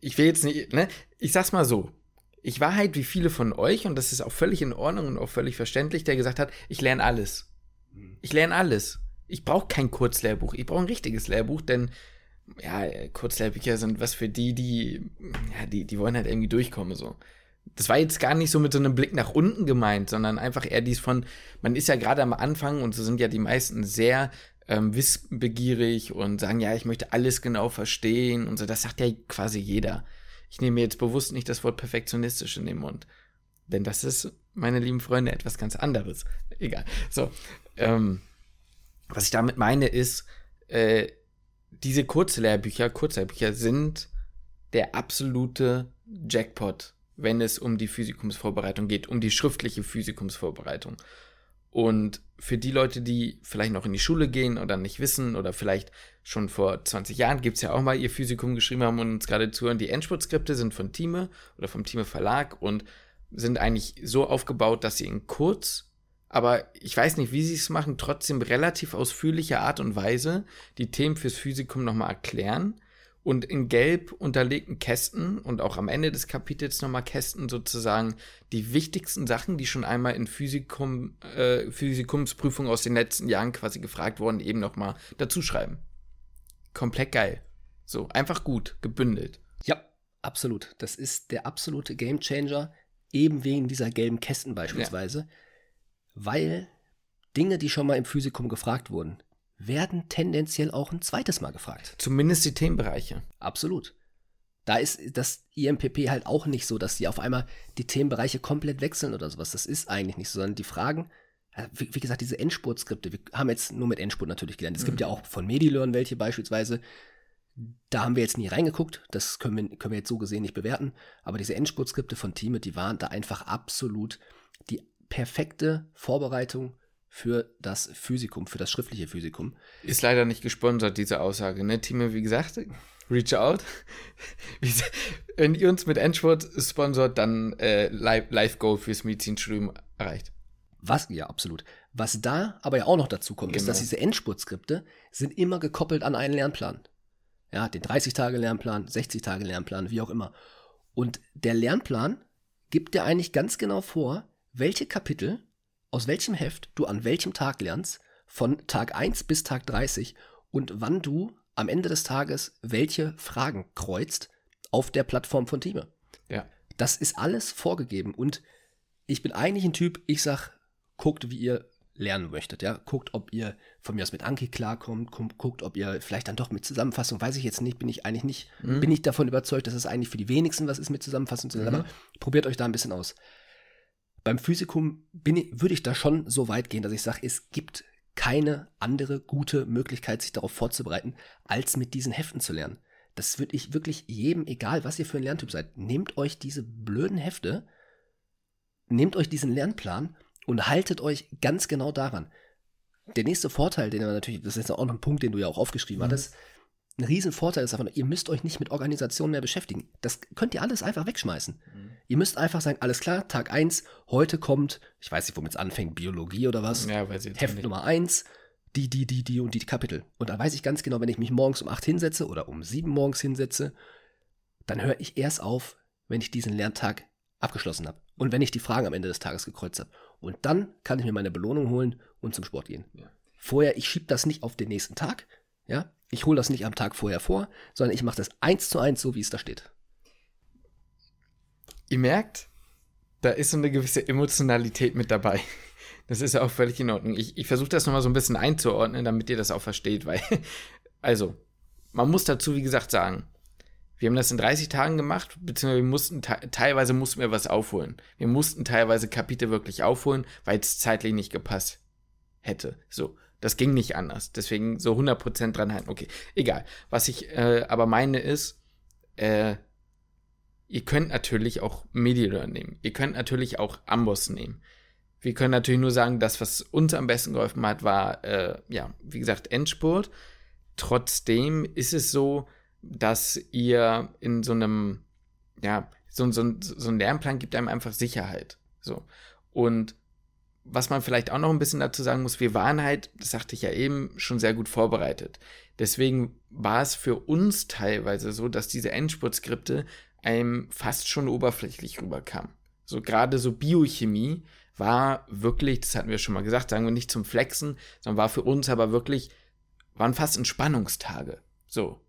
Ich will jetzt nicht, ne? Ich sag's mal so. Ich war halt wie viele von euch, und das ist auch völlig in Ordnung und auch völlig verständlich, der gesagt hat, ich lerne alles. Ich lerne alles. Ich brauche kein Kurzlehrbuch. Ich brauche ein richtiges Lehrbuch, denn ja, Kurzlehrbücher sind was für die, die, ja, die, die wollen halt irgendwie durchkommen, so. Das war jetzt gar nicht so mit so einem Blick nach unten gemeint, sondern einfach eher dies von, man ist ja gerade am Anfang und so sind ja die meisten sehr ähm, wissbegierig und sagen, ja, ich möchte alles genau verstehen und so. Das sagt ja quasi jeder. Ich nehme jetzt bewusst nicht das Wort perfektionistisch in den Mund. Denn das ist, meine lieben Freunde, etwas ganz anderes. Egal. So. Ähm, was ich damit meine, ist, äh, diese Kurzlehrbücher, Kurzlehrbücher sind der absolute Jackpot, wenn es um die Physikumsvorbereitung geht, um die schriftliche Physikumsvorbereitung. Und für die Leute, die vielleicht noch in die Schule gehen oder nicht wissen oder vielleicht schon vor 20 Jahren gibt es ja auch mal ihr Physikum geschrieben haben und uns gerade zuhören, die Endspurtskripte sind von Thieme oder vom Thieme Verlag und sind eigentlich so aufgebaut, dass sie in kurz aber ich weiß nicht, wie sie es machen, trotzdem relativ ausführliche Art und Weise die Themen fürs Physikum nochmal erklären und in gelb unterlegten Kästen und auch am Ende des Kapitels nochmal Kästen sozusagen die wichtigsten Sachen, die schon einmal in Physikum, äh, Physikumsprüfungen aus den letzten Jahren quasi gefragt wurden, eben nochmal dazu schreiben. Komplett geil. So, einfach gut, gebündelt. Ja, absolut. Das ist der absolute Gamechanger, eben wegen dieser gelben Kästen beispielsweise. Ja weil Dinge, die schon mal im Physikum gefragt wurden, werden tendenziell auch ein zweites Mal gefragt. Zumindest die Themenbereiche. Absolut. Da ist das IMPP halt auch nicht so, dass die auf einmal die Themenbereiche komplett wechseln oder sowas. Das ist eigentlich nicht so, sondern die Fragen, äh, wie, wie gesagt, diese Endspurtskripte, wir haben jetzt nur mit Endspurt natürlich gelernt. Es mhm. gibt ja auch von Medilearn welche beispielsweise. Da haben wir jetzt nie reingeguckt, das können wir, können wir jetzt so gesehen nicht bewerten. Aber diese Endspurtskripte von Team, die waren da einfach absolut perfekte Vorbereitung für das Physikum, für das schriftliche Physikum. Ist leider nicht gesponsert, diese Aussage, ne? Team, wie gesagt, reach out. Wenn ihr uns mit Endspurt sponsort, dann äh, Live Goal fürs Medizinstudium erreicht. Was, ja, absolut. Was da aber ja auch noch dazu kommt, genau. ist, dass genau. diese Endspurtskripte sind immer gekoppelt an einen Lernplan. Ja, den 30-Tage-Lernplan, 60-Tage-Lernplan, wie auch immer. Und der Lernplan gibt dir eigentlich ganz genau vor, welche Kapitel aus welchem Heft du an welchem Tag lernst, von Tag 1 bis Tag 30 und wann du am Ende des Tages welche Fragen kreuzt auf der Plattform von Time. Ja. Das ist alles vorgegeben und ich bin eigentlich ein Typ, ich sag, guckt, wie ihr lernen möchtet, ja. Guckt, ob ihr von mir aus mit Anki klarkommt, guckt, ob ihr vielleicht dann doch mit Zusammenfassung, weiß ich jetzt nicht, bin ich eigentlich nicht, mhm. bin ich davon überzeugt, dass es eigentlich für die wenigsten was ist mit Zusammenfassung mhm. aber probiert euch da ein bisschen aus. Beim Physikum bin, würde ich da schon so weit gehen, dass ich sage, es gibt keine andere gute Möglichkeit, sich darauf vorzubereiten, als mit diesen Heften zu lernen. Das würde ich wirklich jedem, egal was ihr für ein Lerntyp seid, nehmt euch diese blöden Hefte, nehmt euch diesen Lernplan und haltet euch ganz genau daran. Der nächste Vorteil, den wir natürlich, das ist jetzt auch noch ein Punkt, den du ja auch aufgeschrieben mhm. hattest, ein riesen Vorteil ist davon, ihr müsst euch nicht mit Organisation mehr beschäftigen. Das könnt ihr alles einfach wegschmeißen. Mhm. Ihr müsst einfach sagen, alles klar, Tag 1, heute kommt, ich weiß nicht, womit es anfängt, Biologie oder was. Ja, Heft nicht. Nummer 1, die, die, die, die und die Kapitel. Und dann weiß ich ganz genau, wenn ich mich morgens um 8 hinsetze oder um 7 morgens hinsetze, dann höre ich erst auf, wenn ich diesen Lerntag abgeschlossen habe. Und wenn ich die Fragen am Ende des Tages gekreuzt habe. Und dann kann ich mir meine Belohnung holen und zum Sport gehen. Ja. Vorher, ich schiebe das nicht auf den nächsten Tag, ja, ich hole das nicht am Tag vorher vor, sondern ich mache das eins zu eins, so wie es da steht. Ihr merkt, da ist so eine gewisse Emotionalität mit dabei. Das ist ja auch völlig in Ordnung. Ich, ich versuche das nochmal so ein bisschen einzuordnen, damit ihr das auch versteht, weil, also, man muss dazu, wie gesagt, sagen, wir haben das in 30 Tagen gemacht, beziehungsweise wir mussten, teilweise mussten wir was aufholen. Wir mussten teilweise Kapitel wirklich aufholen, weil es zeitlich nicht gepasst hätte. So. Das ging nicht anders. Deswegen so 100% dran halten. Okay, egal. Was ich äh, aber meine ist, äh, ihr könnt natürlich auch Medilearn nehmen. Ihr könnt natürlich auch Amboss nehmen. Wir können natürlich nur sagen, das, was uns am besten geholfen hat, war, äh, ja, wie gesagt, Endspurt. Trotzdem ist es so, dass ihr in so einem, ja, so, so, so ein Lernplan gibt einem einfach Sicherheit. So. Und was man vielleicht auch noch ein bisschen dazu sagen muss, wir waren halt, das sagte ich ja eben, schon sehr gut vorbereitet. Deswegen war es für uns teilweise so, dass diese Endspurtskripte einem fast schon oberflächlich rüberkamen. So gerade so Biochemie war wirklich, das hatten wir schon mal gesagt, sagen wir nicht zum Flexen, sondern war für uns aber wirklich, waren fast Entspannungstage. So.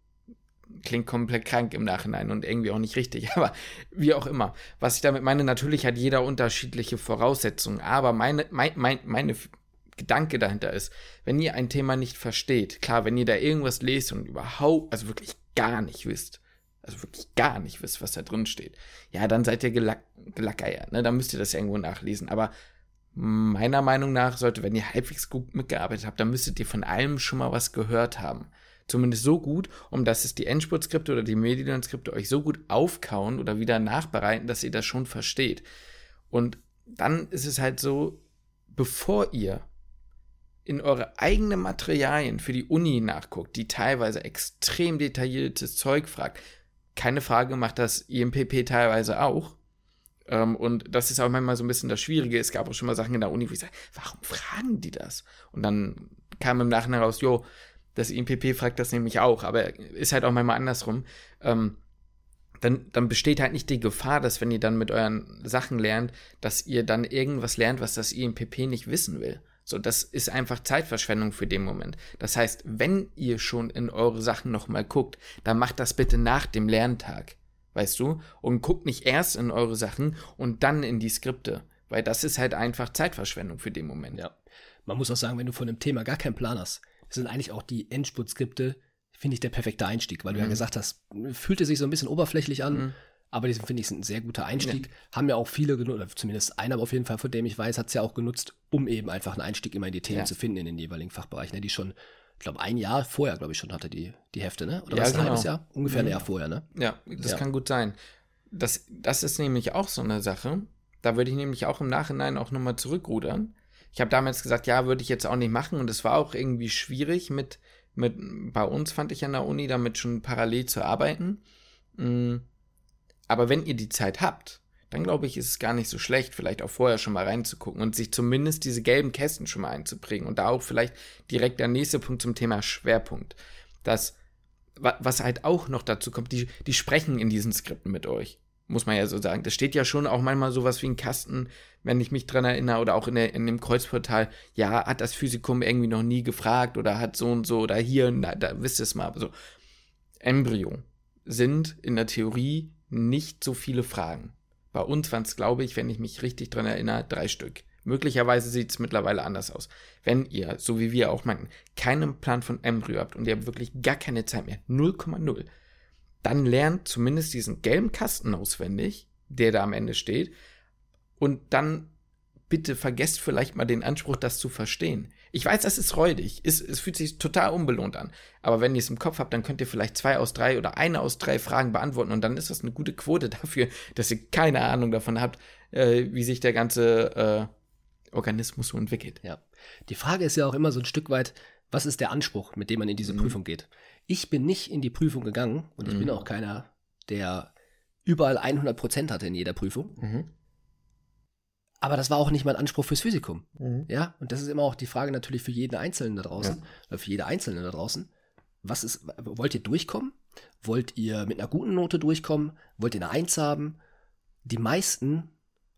Klingt komplett krank im Nachhinein und irgendwie auch nicht richtig, aber wie auch immer. Was ich damit meine, natürlich hat jeder unterschiedliche Voraussetzungen, aber meine, mein, mein, meine Gedanke dahinter ist, wenn ihr ein Thema nicht versteht, klar, wenn ihr da irgendwas lest und überhaupt, also wirklich gar nicht wisst, also wirklich gar nicht wisst, was da drin steht, ja, dann seid ihr gelack gelackeiert, ne? Dann müsst ihr das irgendwo nachlesen. Aber meiner Meinung nach sollte, wenn ihr halbwegs gut mitgearbeitet habt, dann müsstet ihr von allem schon mal was gehört haben. Zumindest so gut, um dass es die Endspurtskripte oder die Medienskripte euch so gut aufkauen oder wieder nachbereiten, dass ihr das schon versteht. Und dann ist es halt so, bevor ihr in eure eigenen Materialien für die Uni nachguckt, die teilweise extrem detailliertes Zeug fragt, keine Frage, macht das IMPP teilweise auch. Ähm, und das ist auch manchmal so ein bisschen das Schwierige. Es gab auch schon mal Sachen in der Uni, wo ich sage, warum fragen die das? Und dann kam im Nachhinein raus, jo, das IMPP fragt das nämlich auch, aber ist halt auch manchmal andersrum. Ähm, dann, dann besteht halt nicht die Gefahr, dass wenn ihr dann mit euren Sachen lernt, dass ihr dann irgendwas lernt, was das IMPP nicht wissen will. So, das ist einfach Zeitverschwendung für den Moment. Das heißt, wenn ihr schon in eure Sachen nochmal guckt, dann macht das bitte nach dem Lerntag. Weißt du? Und guckt nicht erst in eure Sachen und dann in die Skripte. Weil das ist halt einfach Zeitverschwendung für den Moment. Ja. Man muss auch sagen, wenn du von einem Thema gar keinen Plan hast, sind eigentlich auch die Endspurt-Skripte, finde ich, der perfekte Einstieg, weil du ja mhm. gesagt hast, fühlte sich so ein bisschen oberflächlich an. Mhm. Aber die finde ich ein sehr guter Einstieg. Ja. Haben ja auch viele genutzt, oder zumindest einer auf jeden Fall, von dem ich weiß, hat es ja auch genutzt, um eben einfach einen Einstieg immer in die Themen ja. zu finden in den jeweiligen Fachbereichen, ne, die schon, ich glaube, ein Jahr vorher, glaube ich, schon hatte die, die Hefte, ne? Oder ja, was genau. ein halbes Jahr? Ungefähr mhm. ein Jahr vorher, ne? Ja, das ja. kann gut sein. Das, das ist nämlich auch so eine Sache. Da würde ich nämlich auch im Nachhinein auch nochmal zurückrudern. Ich habe damals gesagt, ja, würde ich jetzt auch nicht machen und es war auch irgendwie schwierig mit, mit, bei uns fand ich an der Uni damit schon parallel zu arbeiten. Mhm aber wenn ihr die Zeit habt, dann glaube ich, ist es gar nicht so schlecht, vielleicht auch vorher schon mal reinzugucken und sich zumindest diese gelben Kästen schon mal einzuprägen. Und da auch vielleicht direkt der nächste Punkt zum Thema Schwerpunkt. Das, was halt auch noch dazu kommt, die, die sprechen in diesen Skripten mit euch. Muss man ja so sagen. Das steht ja schon auch manchmal sowas wie ein Kasten, wenn ich mich dran erinnere, oder auch in, der, in dem Kreuzportal, ja, hat das Physikum irgendwie noch nie gefragt oder hat so und so oder hier, na, da wisst ihr es mal. So. Embryo sind in der Theorie nicht so viele Fragen. Bei uns waren es, glaube ich, wenn ich mich richtig dran erinnere, drei Stück. Möglicherweise sieht es mittlerweile anders aus. Wenn ihr, so wie wir auch meinten, keinen Plan von Embryo habt und ihr habt wirklich gar keine Zeit mehr, 0,0, dann lernt zumindest diesen gelben Kasten auswendig, der da am Ende steht, und dann bitte vergesst vielleicht mal den Anspruch, das zu verstehen. Ich weiß, das ist räudig. Es, es fühlt sich total unbelohnt an. Aber wenn ihr es im Kopf habt, dann könnt ihr vielleicht zwei aus drei oder eine aus drei Fragen beantworten. Und dann ist das eine gute Quote dafür, dass ihr keine Ahnung davon habt, äh, wie sich der ganze äh, Organismus so entwickelt. Ja. Die Frage ist ja auch immer so ein Stück weit, was ist der Anspruch, mit dem man in diese mhm. Prüfung geht? Ich bin nicht in die Prüfung gegangen und ich mhm. bin auch keiner, der überall 100 Prozent hatte in jeder Prüfung. Mhm. Aber das war auch nicht mein Anspruch fürs Physikum. Mhm. Ja, und das ist immer auch die Frage natürlich für jeden Einzelnen da draußen, ja. oder für jede Einzelne da draußen. Was ist, wollt ihr durchkommen? Wollt ihr mit einer guten Note durchkommen? Wollt ihr eine Eins haben? Die meisten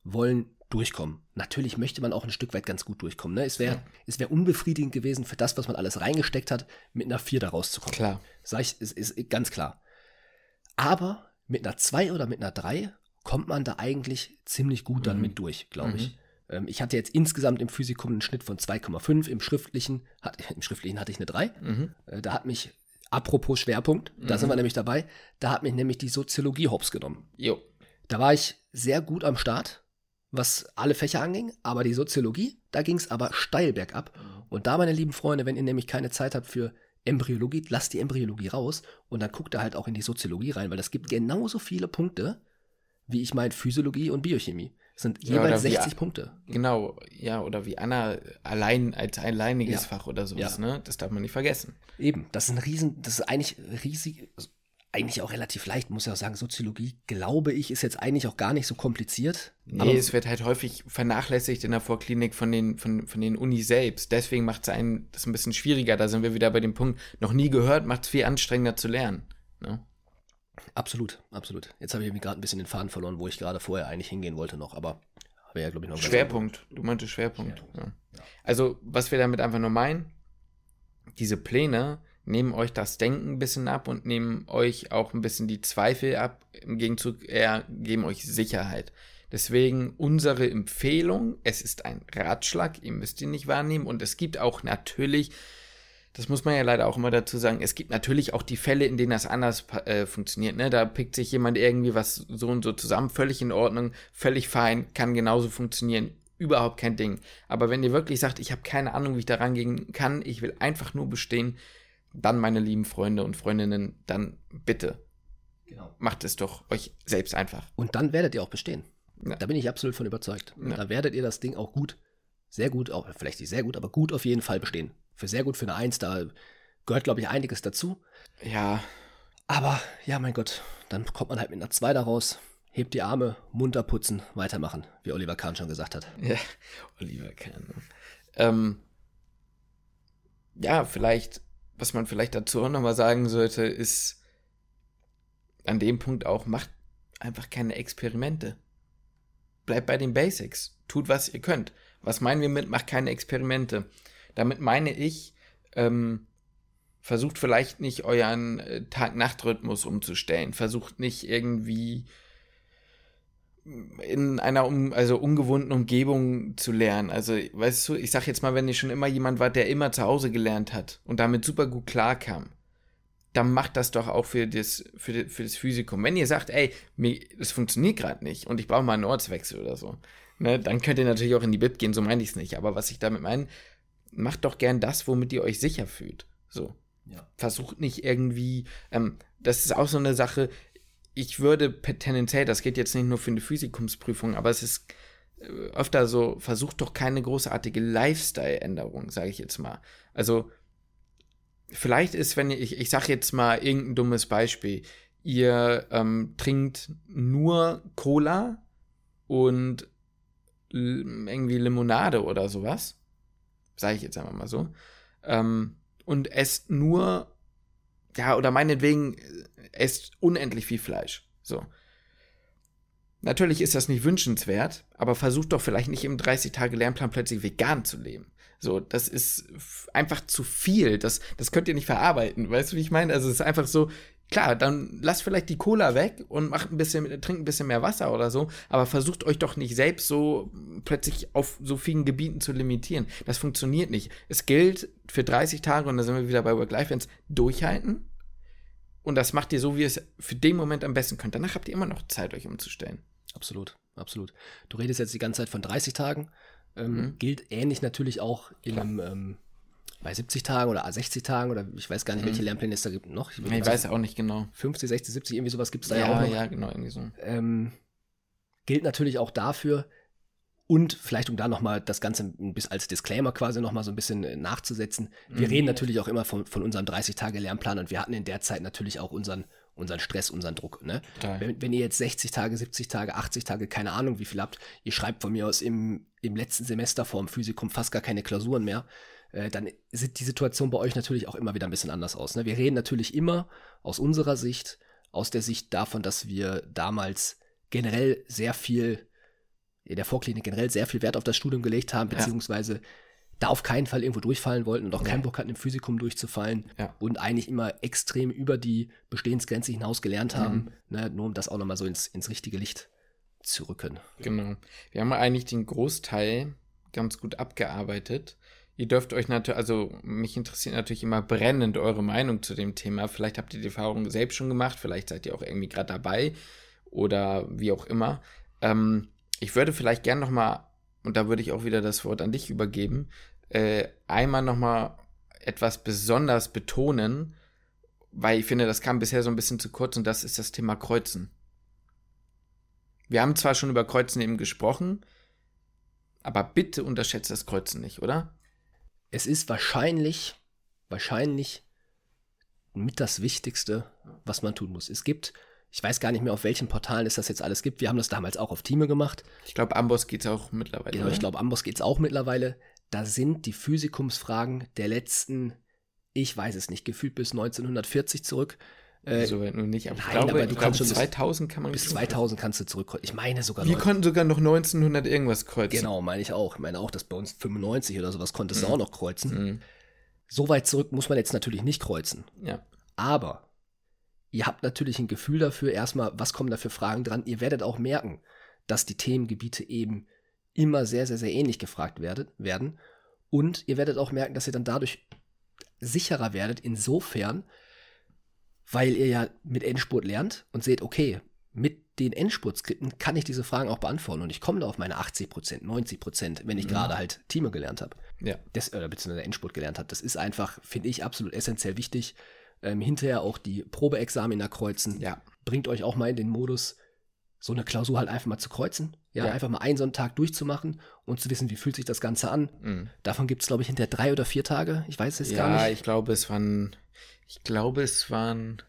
wollen durchkommen. Natürlich möchte man auch ein Stück weit ganz gut durchkommen. Ne? Es wäre ja. wär unbefriedigend gewesen, für das, was man alles reingesteckt hat, mit einer Vier da rauszukommen. Klar. Sag ich, ist, ist ganz klar. Aber mit einer Zwei oder mit einer Drei kommt man da eigentlich ziemlich gut dann mhm. mit durch, glaube ich. Mhm. Ähm, ich hatte jetzt insgesamt im Physikum einen Schnitt von 2,5, im schriftlichen, hat, im schriftlichen hatte ich eine 3. Mhm. Äh, da hat mich, apropos Schwerpunkt, da sind wir mhm. nämlich dabei, da hat mich nämlich die Soziologie hops genommen. Jo. Da war ich sehr gut am Start, was alle Fächer anging, aber die Soziologie, da ging es aber steil bergab. Und da, meine lieben Freunde, wenn ihr nämlich keine Zeit habt für Embryologie, lasst die Embryologie raus und dann guckt ihr halt auch in die Soziologie rein, weil das gibt genauso viele Punkte, wie ich meine Physiologie und Biochemie. Das sind jeweils ja, 60 wie, Punkte. Genau, ja, oder wie Anna allein als alleiniges ja. Fach oder sowas, ja. ne? Das darf man nicht vergessen. Eben, das ist ein riesen, das ist eigentlich riesig, eigentlich auch relativ leicht, muss ja auch sagen, Soziologie, glaube ich, ist jetzt eigentlich auch gar nicht so kompliziert. Nee, es wird halt häufig vernachlässigt in der Vorklinik von den, von, von den Uni selbst. Deswegen macht es einen das ein bisschen schwieriger. Da sind wir wieder bei dem Punkt, noch nie gehört, macht es viel anstrengender zu lernen. Ne? Absolut, absolut. Jetzt habe ich mir gerade ein bisschen den Faden verloren, wo ich gerade vorher eigentlich hingehen wollte noch, aber habe ja, glaube ich, noch Schwerpunkt. Du meintest Schwerpunkt. Schwerpunkt. Ja. Also, was wir damit einfach nur meinen, diese Pläne nehmen euch das Denken ein bisschen ab und nehmen euch auch ein bisschen die Zweifel ab. Im Gegenzug eher geben euch Sicherheit. Deswegen unsere Empfehlung, es ist ein Ratschlag, ihr müsst ihn nicht wahrnehmen und es gibt auch natürlich, das muss man ja leider auch immer dazu sagen, es gibt natürlich auch die Fälle, in denen das anders äh, funktioniert. Ne? Da pickt sich jemand irgendwie was so und so zusammen, völlig in Ordnung, völlig fein, kann genauso funktionieren, überhaupt kein Ding. Aber wenn ihr wirklich sagt, ich habe keine Ahnung, wie ich da rangehen kann, ich will einfach nur bestehen, dann, meine lieben Freunde und Freundinnen, dann bitte genau. macht es doch euch selbst einfach. Und dann werdet ihr auch bestehen. Ja. Da bin ich absolut von überzeugt. Ja. Da werdet ihr das Ding auch gut, sehr gut, auch vielleicht nicht sehr gut, aber gut auf jeden Fall bestehen. Für sehr gut, für eine Eins, da gehört, glaube ich, einiges dazu. Ja. Aber, ja, mein Gott, dann kommt man halt mit einer 2 daraus, hebt die Arme, munter putzen, weitermachen, wie Oliver Kahn schon gesagt hat. Ja, Oliver Kahn. Ähm, ja, vielleicht was man vielleicht dazu auch nochmal sagen sollte, ist an dem Punkt auch, macht einfach keine Experimente. Bleibt bei den Basics. Tut, was ihr könnt. Was meinen wir mit, macht keine Experimente? Damit meine ich, ähm, versucht vielleicht nicht euren äh, Tag-Nacht-Rhythmus umzustellen. Versucht nicht irgendwie in einer um, also ungewohnten Umgebung zu lernen. Also, weißt du, ich sag jetzt mal, wenn ihr schon immer jemand war, der immer zu Hause gelernt hat und damit super gut klarkam, dann macht das doch auch für das, für, für das Physikum. Wenn ihr sagt, ey, mir, das funktioniert gerade nicht und ich brauche mal einen Ortswechsel oder so, ne, dann könnt ihr natürlich auch in die Bib gehen, so meine ich es nicht. Aber was ich damit meine, macht doch gern das, womit ihr euch sicher fühlt. So. Ja. Versucht nicht irgendwie, ähm, das ist auch so eine Sache, ich würde tendenziell, das geht jetzt nicht nur für eine Physikumsprüfung, aber es ist äh, öfter so, versucht doch keine großartige Lifestyle-Änderung, sage ich jetzt mal. Also, vielleicht ist, wenn ich, ich sage jetzt mal irgendein dummes Beispiel, ihr ähm, trinkt nur Cola und irgendwie Limonade oder sowas, sage ich jetzt einfach mal so, ähm, und esst nur, ja, oder meinetwegen esst unendlich viel Fleisch. So. Natürlich ist das nicht wünschenswert, aber versucht doch vielleicht nicht im 30-Tage-Lernplan plötzlich vegan zu leben. So, das ist einfach zu viel. Das, das könnt ihr nicht verarbeiten. Weißt du, wie ich meine? Also, es ist einfach so, klar, dann lasst vielleicht die Cola weg und macht ein bisschen, trinkt ein bisschen mehr Wasser oder so, aber versucht euch doch nicht selbst so plötzlich auf so vielen Gebieten zu limitieren. Das funktioniert nicht. Es gilt für 30 Tage, und da sind wir wieder bei Work-Life-Balance, durchhalten und das macht ihr so, wie ihr es für den Moment am besten könnt. Danach habt ihr immer noch Zeit, euch umzustellen. Absolut, absolut. Du redest jetzt die ganze Zeit von 30 Tagen. Ähm, mhm. Gilt ähnlich natürlich auch in einem, ähm, bei 70 Tagen oder 60 Tagen oder ich weiß gar nicht, welche mhm. Lernpläne es da gibt noch. Ich, ich weiß auch nicht genau. 50, 60, 70, irgendwie sowas gibt es da ja, ja auch. Noch. Ja, genau, irgendwie so. Ähm, gilt natürlich auch dafür, und vielleicht, um da nochmal das Ganze bis als Disclaimer quasi nochmal so ein bisschen äh, nachzusetzen. Wir mhm. reden natürlich auch immer von, von unserem 30-Tage-Lernplan und wir hatten in der Zeit natürlich auch unseren, unseren Stress, unseren Druck. Ne? Wenn, wenn, ihr jetzt 60 Tage, 70 Tage, 80 Tage, keine Ahnung wie viel habt, ihr schreibt von mir aus im, im letzten Semester vorm Physikum fast gar keine Klausuren mehr, äh, dann sieht die Situation bei euch natürlich auch immer wieder ein bisschen anders aus. Ne? Wir reden natürlich immer aus unserer Sicht, aus der Sicht davon, dass wir damals generell sehr viel in der Vorklinik generell sehr viel Wert auf das Studium gelegt haben, beziehungsweise ja. da auf keinen Fall irgendwo durchfallen wollten und auch ja. keinen Bock hatten, im Physikum durchzufallen ja. und eigentlich immer extrem über die Bestehensgrenze hinaus gelernt haben, mhm. ne, nur um das auch nochmal so ins, ins richtige Licht zu rücken. Genau. Wir haben eigentlich den Großteil ganz gut abgearbeitet. Ihr dürft euch natürlich, also mich interessiert natürlich immer brennend eure Meinung zu dem Thema. Vielleicht habt ihr die Erfahrung selbst schon gemacht, vielleicht seid ihr auch irgendwie gerade dabei oder wie auch immer. Ähm, ich würde vielleicht gern noch mal, und da würde ich auch wieder das Wort an dich übergeben, äh, einmal noch mal etwas besonders betonen, weil ich finde, das kam bisher so ein bisschen zu kurz und das ist das Thema Kreuzen. Wir haben zwar schon über Kreuzen eben gesprochen, aber bitte unterschätzt das Kreuzen nicht, oder? Es ist wahrscheinlich, wahrscheinlich mit das Wichtigste, was man tun muss. Es gibt, ich weiß gar nicht mehr, auf welchen Portalen es das jetzt alles gibt. Wir haben das damals auch auf Time gemacht. Ich glaube, Amboss geht es auch mittlerweile. Genau, ich glaube, Amboss geht es auch mittlerweile. Da sind die Physikumsfragen der letzten, ich weiß es nicht, gefühlt bis 1940 zurück. Äh, so nur nicht, aber nein, glaube, aber du kannst schon 2000 kann man bis 2000 kannst du zurückkreuzen. Ich meine sogar. Wir konnten sogar noch 1900 irgendwas kreuzen. Genau, meine ich auch. Ich meine auch, dass bei uns 95 oder sowas konntest mhm. du auch noch kreuzen. Mhm. So weit zurück muss man jetzt natürlich nicht kreuzen. Ja. Aber ihr habt natürlich ein Gefühl dafür, erstmal, was kommen da für Fragen dran. Ihr werdet auch merken, dass die Themengebiete eben immer sehr, sehr, sehr ähnlich gefragt werdet, werden. Und ihr werdet auch merken, dass ihr dann dadurch sicherer werdet, insofern, weil ihr ja mit Endspurt lernt und seht, okay, mit den Endspurtskripten kann ich diese Fragen auch beantworten und ich komme da auf meine 80% 90% wenn ich ja. gerade halt Teamer gelernt habe. Ja. Das, oder beziehungsweise Endspurt gelernt habe. Das ist einfach, finde ich, absolut essentiell wichtig. Ähm, hinterher auch die Probeexaminer kreuzen. Ja. Bringt euch auch mal in den Modus, so eine Klausur halt einfach mal zu kreuzen. Ja, ja. einfach mal einen so einen Tag durchzumachen und zu wissen, wie fühlt sich das Ganze an. Mhm. Davon gibt es, glaube ich, hinter drei oder vier Tage. Ich weiß es ja, gar nicht. Ja, ich glaube, es waren, ich glaube, es waren,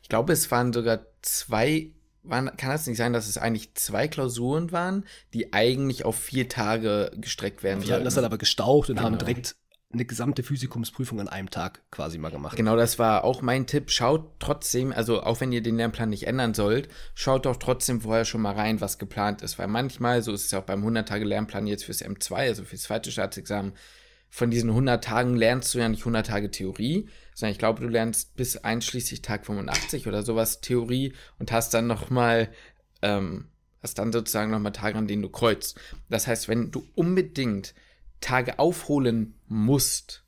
ich glaube, es waren sogar zwei, waren, kann das nicht sein, dass es eigentlich zwei Klausuren waren, die eigentlich auf vier Tage gestreckt werden Wir hatten das dann aber gestaucht und genau. haben direkt eine gesamte Physikumsprüfung an einem Tag quasi mal gemacht. Genau, das war auch mein Tipp. Schaut trotzdem, also auch wenn ihr den Lernplan nicht ändern sollt, schaut doch trotzdem vorher schon mal rein, was geplant ist. Weil manchmal, so ist es ja auch beim 100-Tage-Lernplan jetzt fürs M2, also fürs zweite Staatsexamen, von diesen 100 Tagen lernst du ja nicht 100 Tage Theorie, sondern ich glaube, du lernst bis einschließlich Tag 85 oder sowas Theorie und hast dann nochmal, ähm, hast dann sozusagen nochmal Tage, an denen du kreuzt. Das heißt, wenn du unbedingt Tage aufholen musst,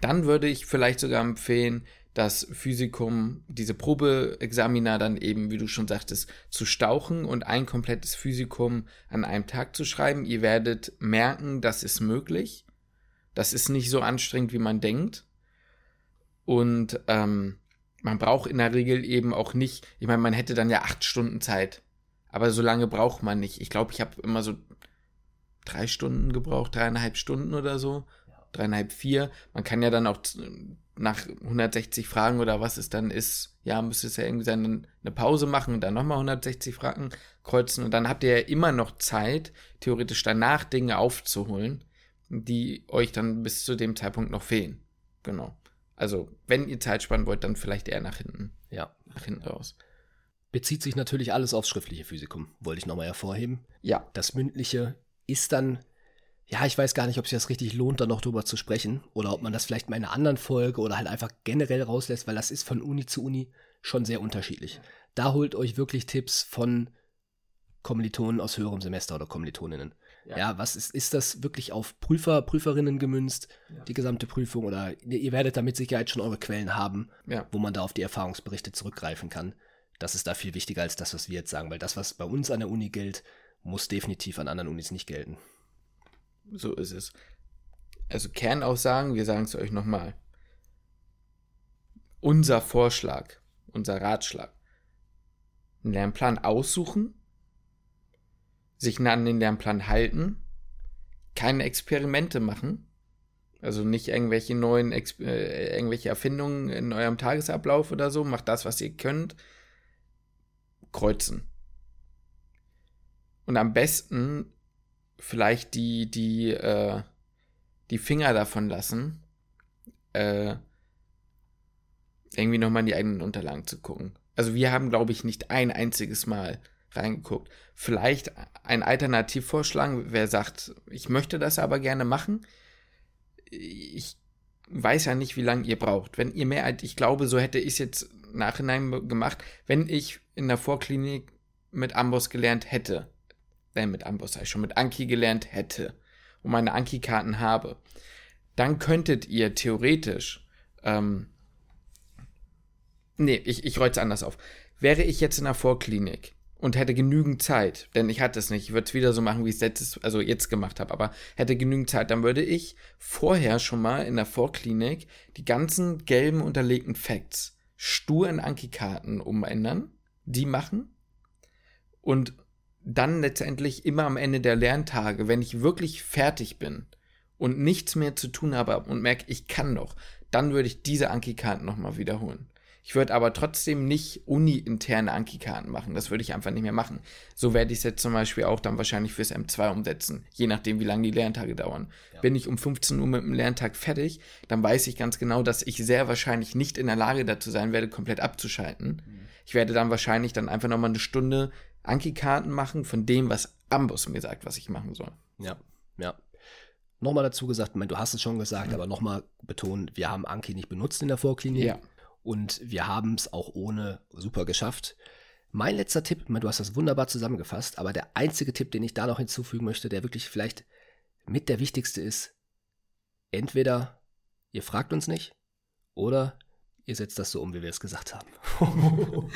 dann würde ich vielleicht sogar empfehlen, das Physikum, diese Probeexamina dann eben, wie du schon sagtest, zu stauchen und ein komplettes Physikum an einem Tag zu schreiben. Ihr werdet merken, das ist möglich. Das ist nicht so anstrengend, wie man denkt. Und ähm, man braucht in der Regel eben auch nicht, ich meine, man hätte dann ja acht Stunden Zeit. Aber so lange braucht man nicht. Ich glaube, ich habe immer so drei Stunden gebraucht, dreieinhalb Stunden oder so. Dreieinhalb, vier. Man kann ja dann auch nach 160 Fragen oder was es dann ist, ja, müsste es ja irgendwie sein, eine Pause machen und dann nochmal 160 Fragen kreuzen und dann habt ihr ja immer noch Zeit, theoretisch danach Dinge aufzuholen, die euch dann bis zu dem Zeitpunkt noch fehlen. Genau. Also, wenn ihr Zeit sparen wollt, dann vielleicht eher nach hinten. Ja. Nach hinten raus. Bezieht sich natürlich alles aufs schriftliche Physikum, wollte ich nochmal hervorheben. Ja. Das mündliche ist dann, ja, ich weiß gar nicht, ob sich das richtig lohnt, da noch drüber zu sprechen oder ob man das vielleicht mal in einer anderen Folge oder halt einfach generell rauslässt, weil das ist von Uni zu Uni schon sehr unterschiedlich. Da holt euch wirklich Tipps von Kommilitonen aus höherem Semester oder Kommilitoninnen. Ja, ja was ist, ist das wirklich auf Prüfer, Prüferinnen gemünzt, ja. die gesamte Prüfung oder ihr werdet da mit Sicherheit schon eure Quellen haben, ja. wo man da auf die Erfahrungsberichte zurückgreifen kann. Das ist da viel wichtiger als das, was wir jetzt sagen, weil das, was bei uns an der Uni gilt, muss definitiv an anderen Unis nicht gelten. So ist es. Also Kernaussagen, wir sagen es euch nochmal. Unser Vorschlag, unser Ratschlag. Einen Lernplan aussuchen, sich an den Lernplan halten, keine Experimente machen, also nicht irgendwelche neuen, äh, irgendwelche Erfindungen in eurem Tagesablauf oder so, macht das, was ihr könnt, kreuzen. Und am besten vielleicht die, die, äh, die Finger davon lassen, äh, irgendwie nochmal in die eigenen Unterlagen zu gucken. Also wir haben, glaube ich, nicht ein einziges Mal reingeguckt. Vielleicht ein Alternativvorschlag, wer sagt, ich möchte das aber gerne machen. Ich weiß ja nicht, wie lange ihr braucht. Wenn ihr mehr ich glaube, so hätte ich es jetzt nachhinein gemacht, wenn ich in der Vorklinik mit Amboss gelernt hätte, äh, mit Amboss ich schon, mit Anki gelernt hätte und meine Anki-Karten habe, dann könntet ihr theoretisch, ähm, nee, ich, ich roll's anders auf. Wäre ich jetzt in der Vorklinik und hätte genügend Zeit, denn ich hatte es nicht, ich würde es wieder so machen, wie ich es letztes, also jetzt gemacht habe, aber hätte genügend Zeit, dann würde ich vorher schon mal in der Vorklinik die ganzen gelben unterlegten Facts stur in Anki-Karten umändern, die machen und dann letztendlich immer am Ende der Lerntage, wenn ich wirklich fertig bin und nichts mehr zu tun habe und merke, ich kann noch, dann würde ich diese Anki-Karten nochmal wiederholen. Ich würde aber trotzdem nicht uni-interne Anki-Karten machen. Das würde ich einfach nicht mehr machen. So werde ich es jetzt zum Beispiel auch dann wahrscheinlich fürs M2 umsetzen, je nachdem, wie lange die Lerntage dauern. Ja. Bin ich um 15 Uhr mit dem Lerntag fertig, dann weiß ich ganz genau, dass ich sehr wahrscheinlich nicht in der Lage dazu sein werde, komplett abzuschalten. Mhm. Ich werde dann wahrscheinlich dann einfach nochmal eine Stunde Anki-Karten machen von dem, was Ambus mir sagt, was ich machen soll. Ja, ja. Nochmal dazu gesagt, meine, du hast es schon gesagt, mhm. aber nochmal betonen, wir haben Anki nicht benutzt in der Vorklinik. Ja. Und wir haben es auch ohne super geschafft. Mein letzter Tipp, du hast das wunderbar zusammengefasst, aber der einzige Tipp, den ich da noch hinzufügen möchte, der wirklich vielleicht mit der wichtigste ist, entweder ihr fragt uns nicht oder ihr setzt das so um, wie wir es gesagt haben.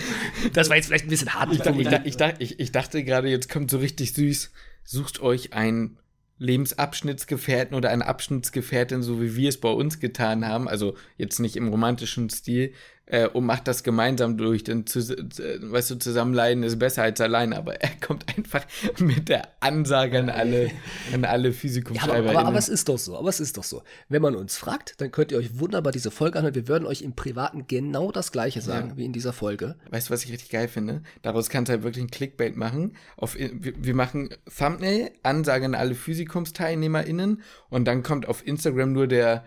das war jetzt vielleicht ein bisschen hart. Ich, ich, ich, ich dachte gerade, jetzt kommt so richtig süß. Sucht euch ein Lebensabschnittsgefährten oder eine Abschnittsgefährtin, so wie wir es bei uns getan haben, also jetzt nicht im romantischen Stil, äh, und macht das gemeinsam durch. Denn zu, weißt du, zusammenleiden ist besser als alleine. Aber er kommt einfach mit der Ansage an alle, an alle Physikumschreiber. Ja, aber, aber, aber, es ist doch so, aber es ist doch so. Wenn man uns fragt, dann könnt ihr euch wunderbar diese Folge anhören. Wir würden euch im Privaten genau das Gleiche sagen ja. wie in dieser Folge. Weißt du, was ich richtig geil finde? Daraus kannst du halt wirklich ein Clickbait machen. Auf, wir, wir machen Thumbnail, Ansage an alle PhysikumsteilnehmerInnen und dann kommt auf Instagram nur der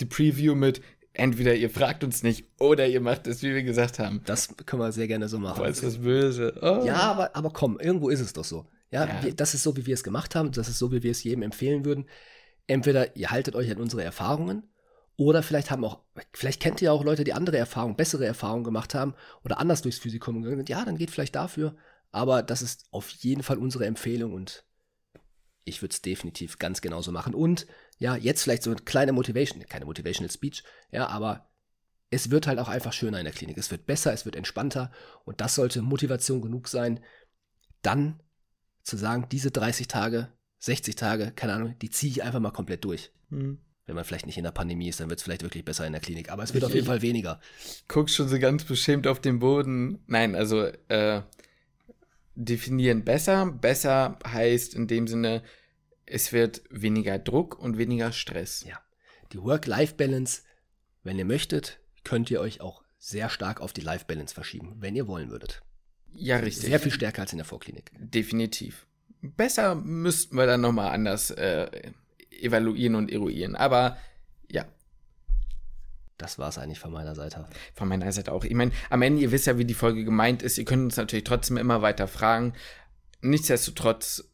die Preview mit entweder ihr fragt uns nicht oder ihr macht es, wie wir gesagt haben. Das können wir sehr gerne so machen. Boah, ist das böse. Oh. Ja, aber, aber komm, irgendwo ist es doch so. Ja, ja. Wir, das ist so, wie wir es gemacht haben. Das ist so, wie wir es jedem empfehlen würden. Entweder ihr haltet euch an unsere Erfahrungen oder vielleicht haben auch, vielleicht kennt ihr auch Leute, die andere Erfahrungen, bessere Erfahrungen gemacht haben oder anders durchs Physikum gegangen sind. Ja, dann geht vielleicht dafür. Aber das ist auf jeden Fall unsere Empfehlung und ich würde es definitiv ganz genauso machen. Und ja, jetzt vielleicht so eine kleine Motivation, keine Motivational Speech, ja, aber es wird halt auch einfach schöner in der Klinik. Es wird besser, es wird entspannter und das sollte Motivation genug sein, dann zu sagen, diese 30 Tage, 60 Tage, keine Ahnung, die ziehe ich einfach mal komplett durch. Mhm. Wenn man vielleicht nicht in der Pandemie ist, dann wird es vielleicht wirklich besser in der Klinik. Aber es wird ich, auf jeden Fall weniger. Guckst schon so ganz beschämt auf den Boden. Nein, also äh, definieren besser. Besser heißt in dem Sinne, es wird weniger Druck und weniger Stress. Ja. Die Work-Life-Balance, wenn ihr möchtet, könnt ihr euch auch sehr stark auf die Life-Balance verschieben, wenn ihr wollen würdet. Ja, richtig. Sehr viel stärker als in der Vorklinik. Definitiv. Besser müssten wir dann nochmal anders äh, evaluieren und eruieren. Aber ja, das war es eigentlich von meiner Seite. Von meiner Seite auch. Ich meine, am Ende, ihr wisst ja, wie die Folge gemeint ist. Ihr könnt uns natürlich trotzdem immer weiter fragen. Nichtsdestotrotz,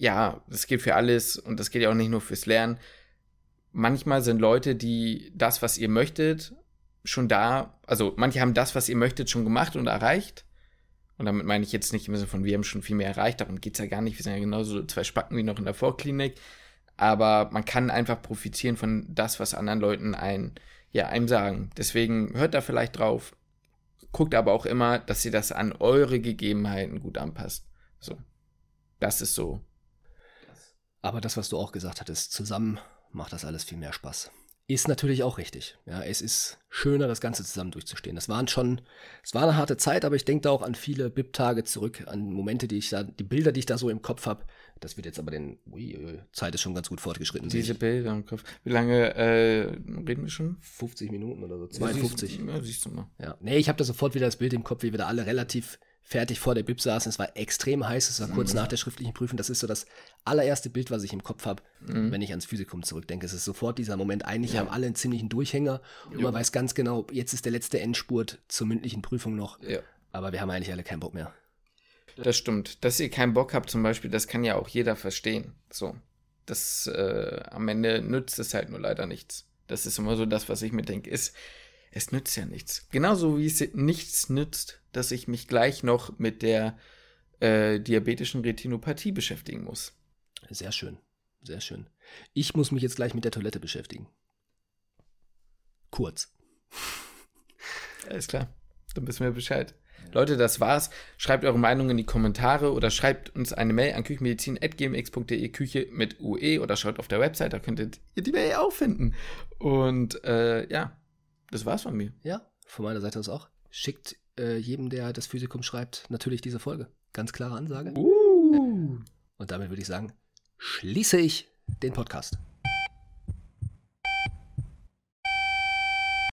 ja, das gilt für alles und das geht ja auch nicht nur fürs Lernen. Manchmal sind Leute, die das, was ihr möchtet, schon da, also manche haben das, was ihr möchtet, schon gemacht und erreicht. Und damit meine ich jetzt nicht im Sinne von, wir haben schon viel mehr erreicht, darum geht es ja gar nicht. Wir sind ja genauso zwei Spacken wie noch in der Vorklinik aber man kann einfach profitieren von das, was anderen Leuten ein, ja, einem sagen. Deswegen hört da vielleicht drauf, guckt aber auch immer, dass ihr das an eure Gegebenheiten gut anpasst. So. Das ist so. Aber das, was du auch gesagt hattest, zusammen macht das alles viel mehr Spaß. Ist natürlich auch richtig. Ja, es ist schöner, das Ganze zusammen durchzustehen. Das waren schon, es war eine harte Zeit, aber ich denke da auch an viele BIP-Tage zurück, an Momente, die ich da, die Bilder, die ich da so im Kopf habe. Das wird jetzt aber den, ui, Zeit ist schon ganz gut fortgeschritten. Diese Bilder im Kopf. Wie lange äh, reden wir schon? 50 Minuten oder so. 52. Ja, siehst, ja, siehst du mal. Ja. Nee, ich habe da sofort wieder das Bild im Kopf, wie wir da alle relativ fertig vor der Bib saßen. Es war extrem heiß, es war kurz mhm. nach der schriftlichen Prüfung. Das ist so das allererste Bild, was ich im Kopf habe, mhm. wenn ich ans Physikum zurückdenke. Es ist sofort dieser Moment. Eigentlich ja. haben alle einen ziemlichen Durchhänger und jo. man weiß ganz genau, jetzt ist der letzte Endspurt zur mündlichen Prüfung noch. Ja. Aber wir haben eigentlich alle keinen Bock mehr. Das stimmt. Dass ihr keinen Bock habt, zum Beispiel, das kann ja auch jeder verstehen. So. Das äh, am Ende nützt es halt nur leider nichts. Das ist immer so das, was ich mir denke, ist, es nützt ja nichts. Genauso wie es nichts nützt, dass ich mich gleich noch mit der äh, diabetischen Retinopathie beschäftigen muss. Sehr schön, sehr schön. Ich muss mich jetzt gleich mit der Toilette beschäftigen. Kurz. Alles klar, dann wissen wir Bescheid. Leute, das war's. Schreibt eure Meinung in die Kommentare oder schreibt uns eine Mail an küchenmedizin.gmx.de Küche mit UE oder schaut auf der Website, da könntet ihr die Mail auch finden. Und äh, ja, das war's von mir. Ja, von meiner Seite aus auch. Schickt äh, jedem, der das Physikum schreibt, natürlich diese Folge. Ganz klare Ansage. Uh. Und damit würde ich sagen, schließe ich den Podcast.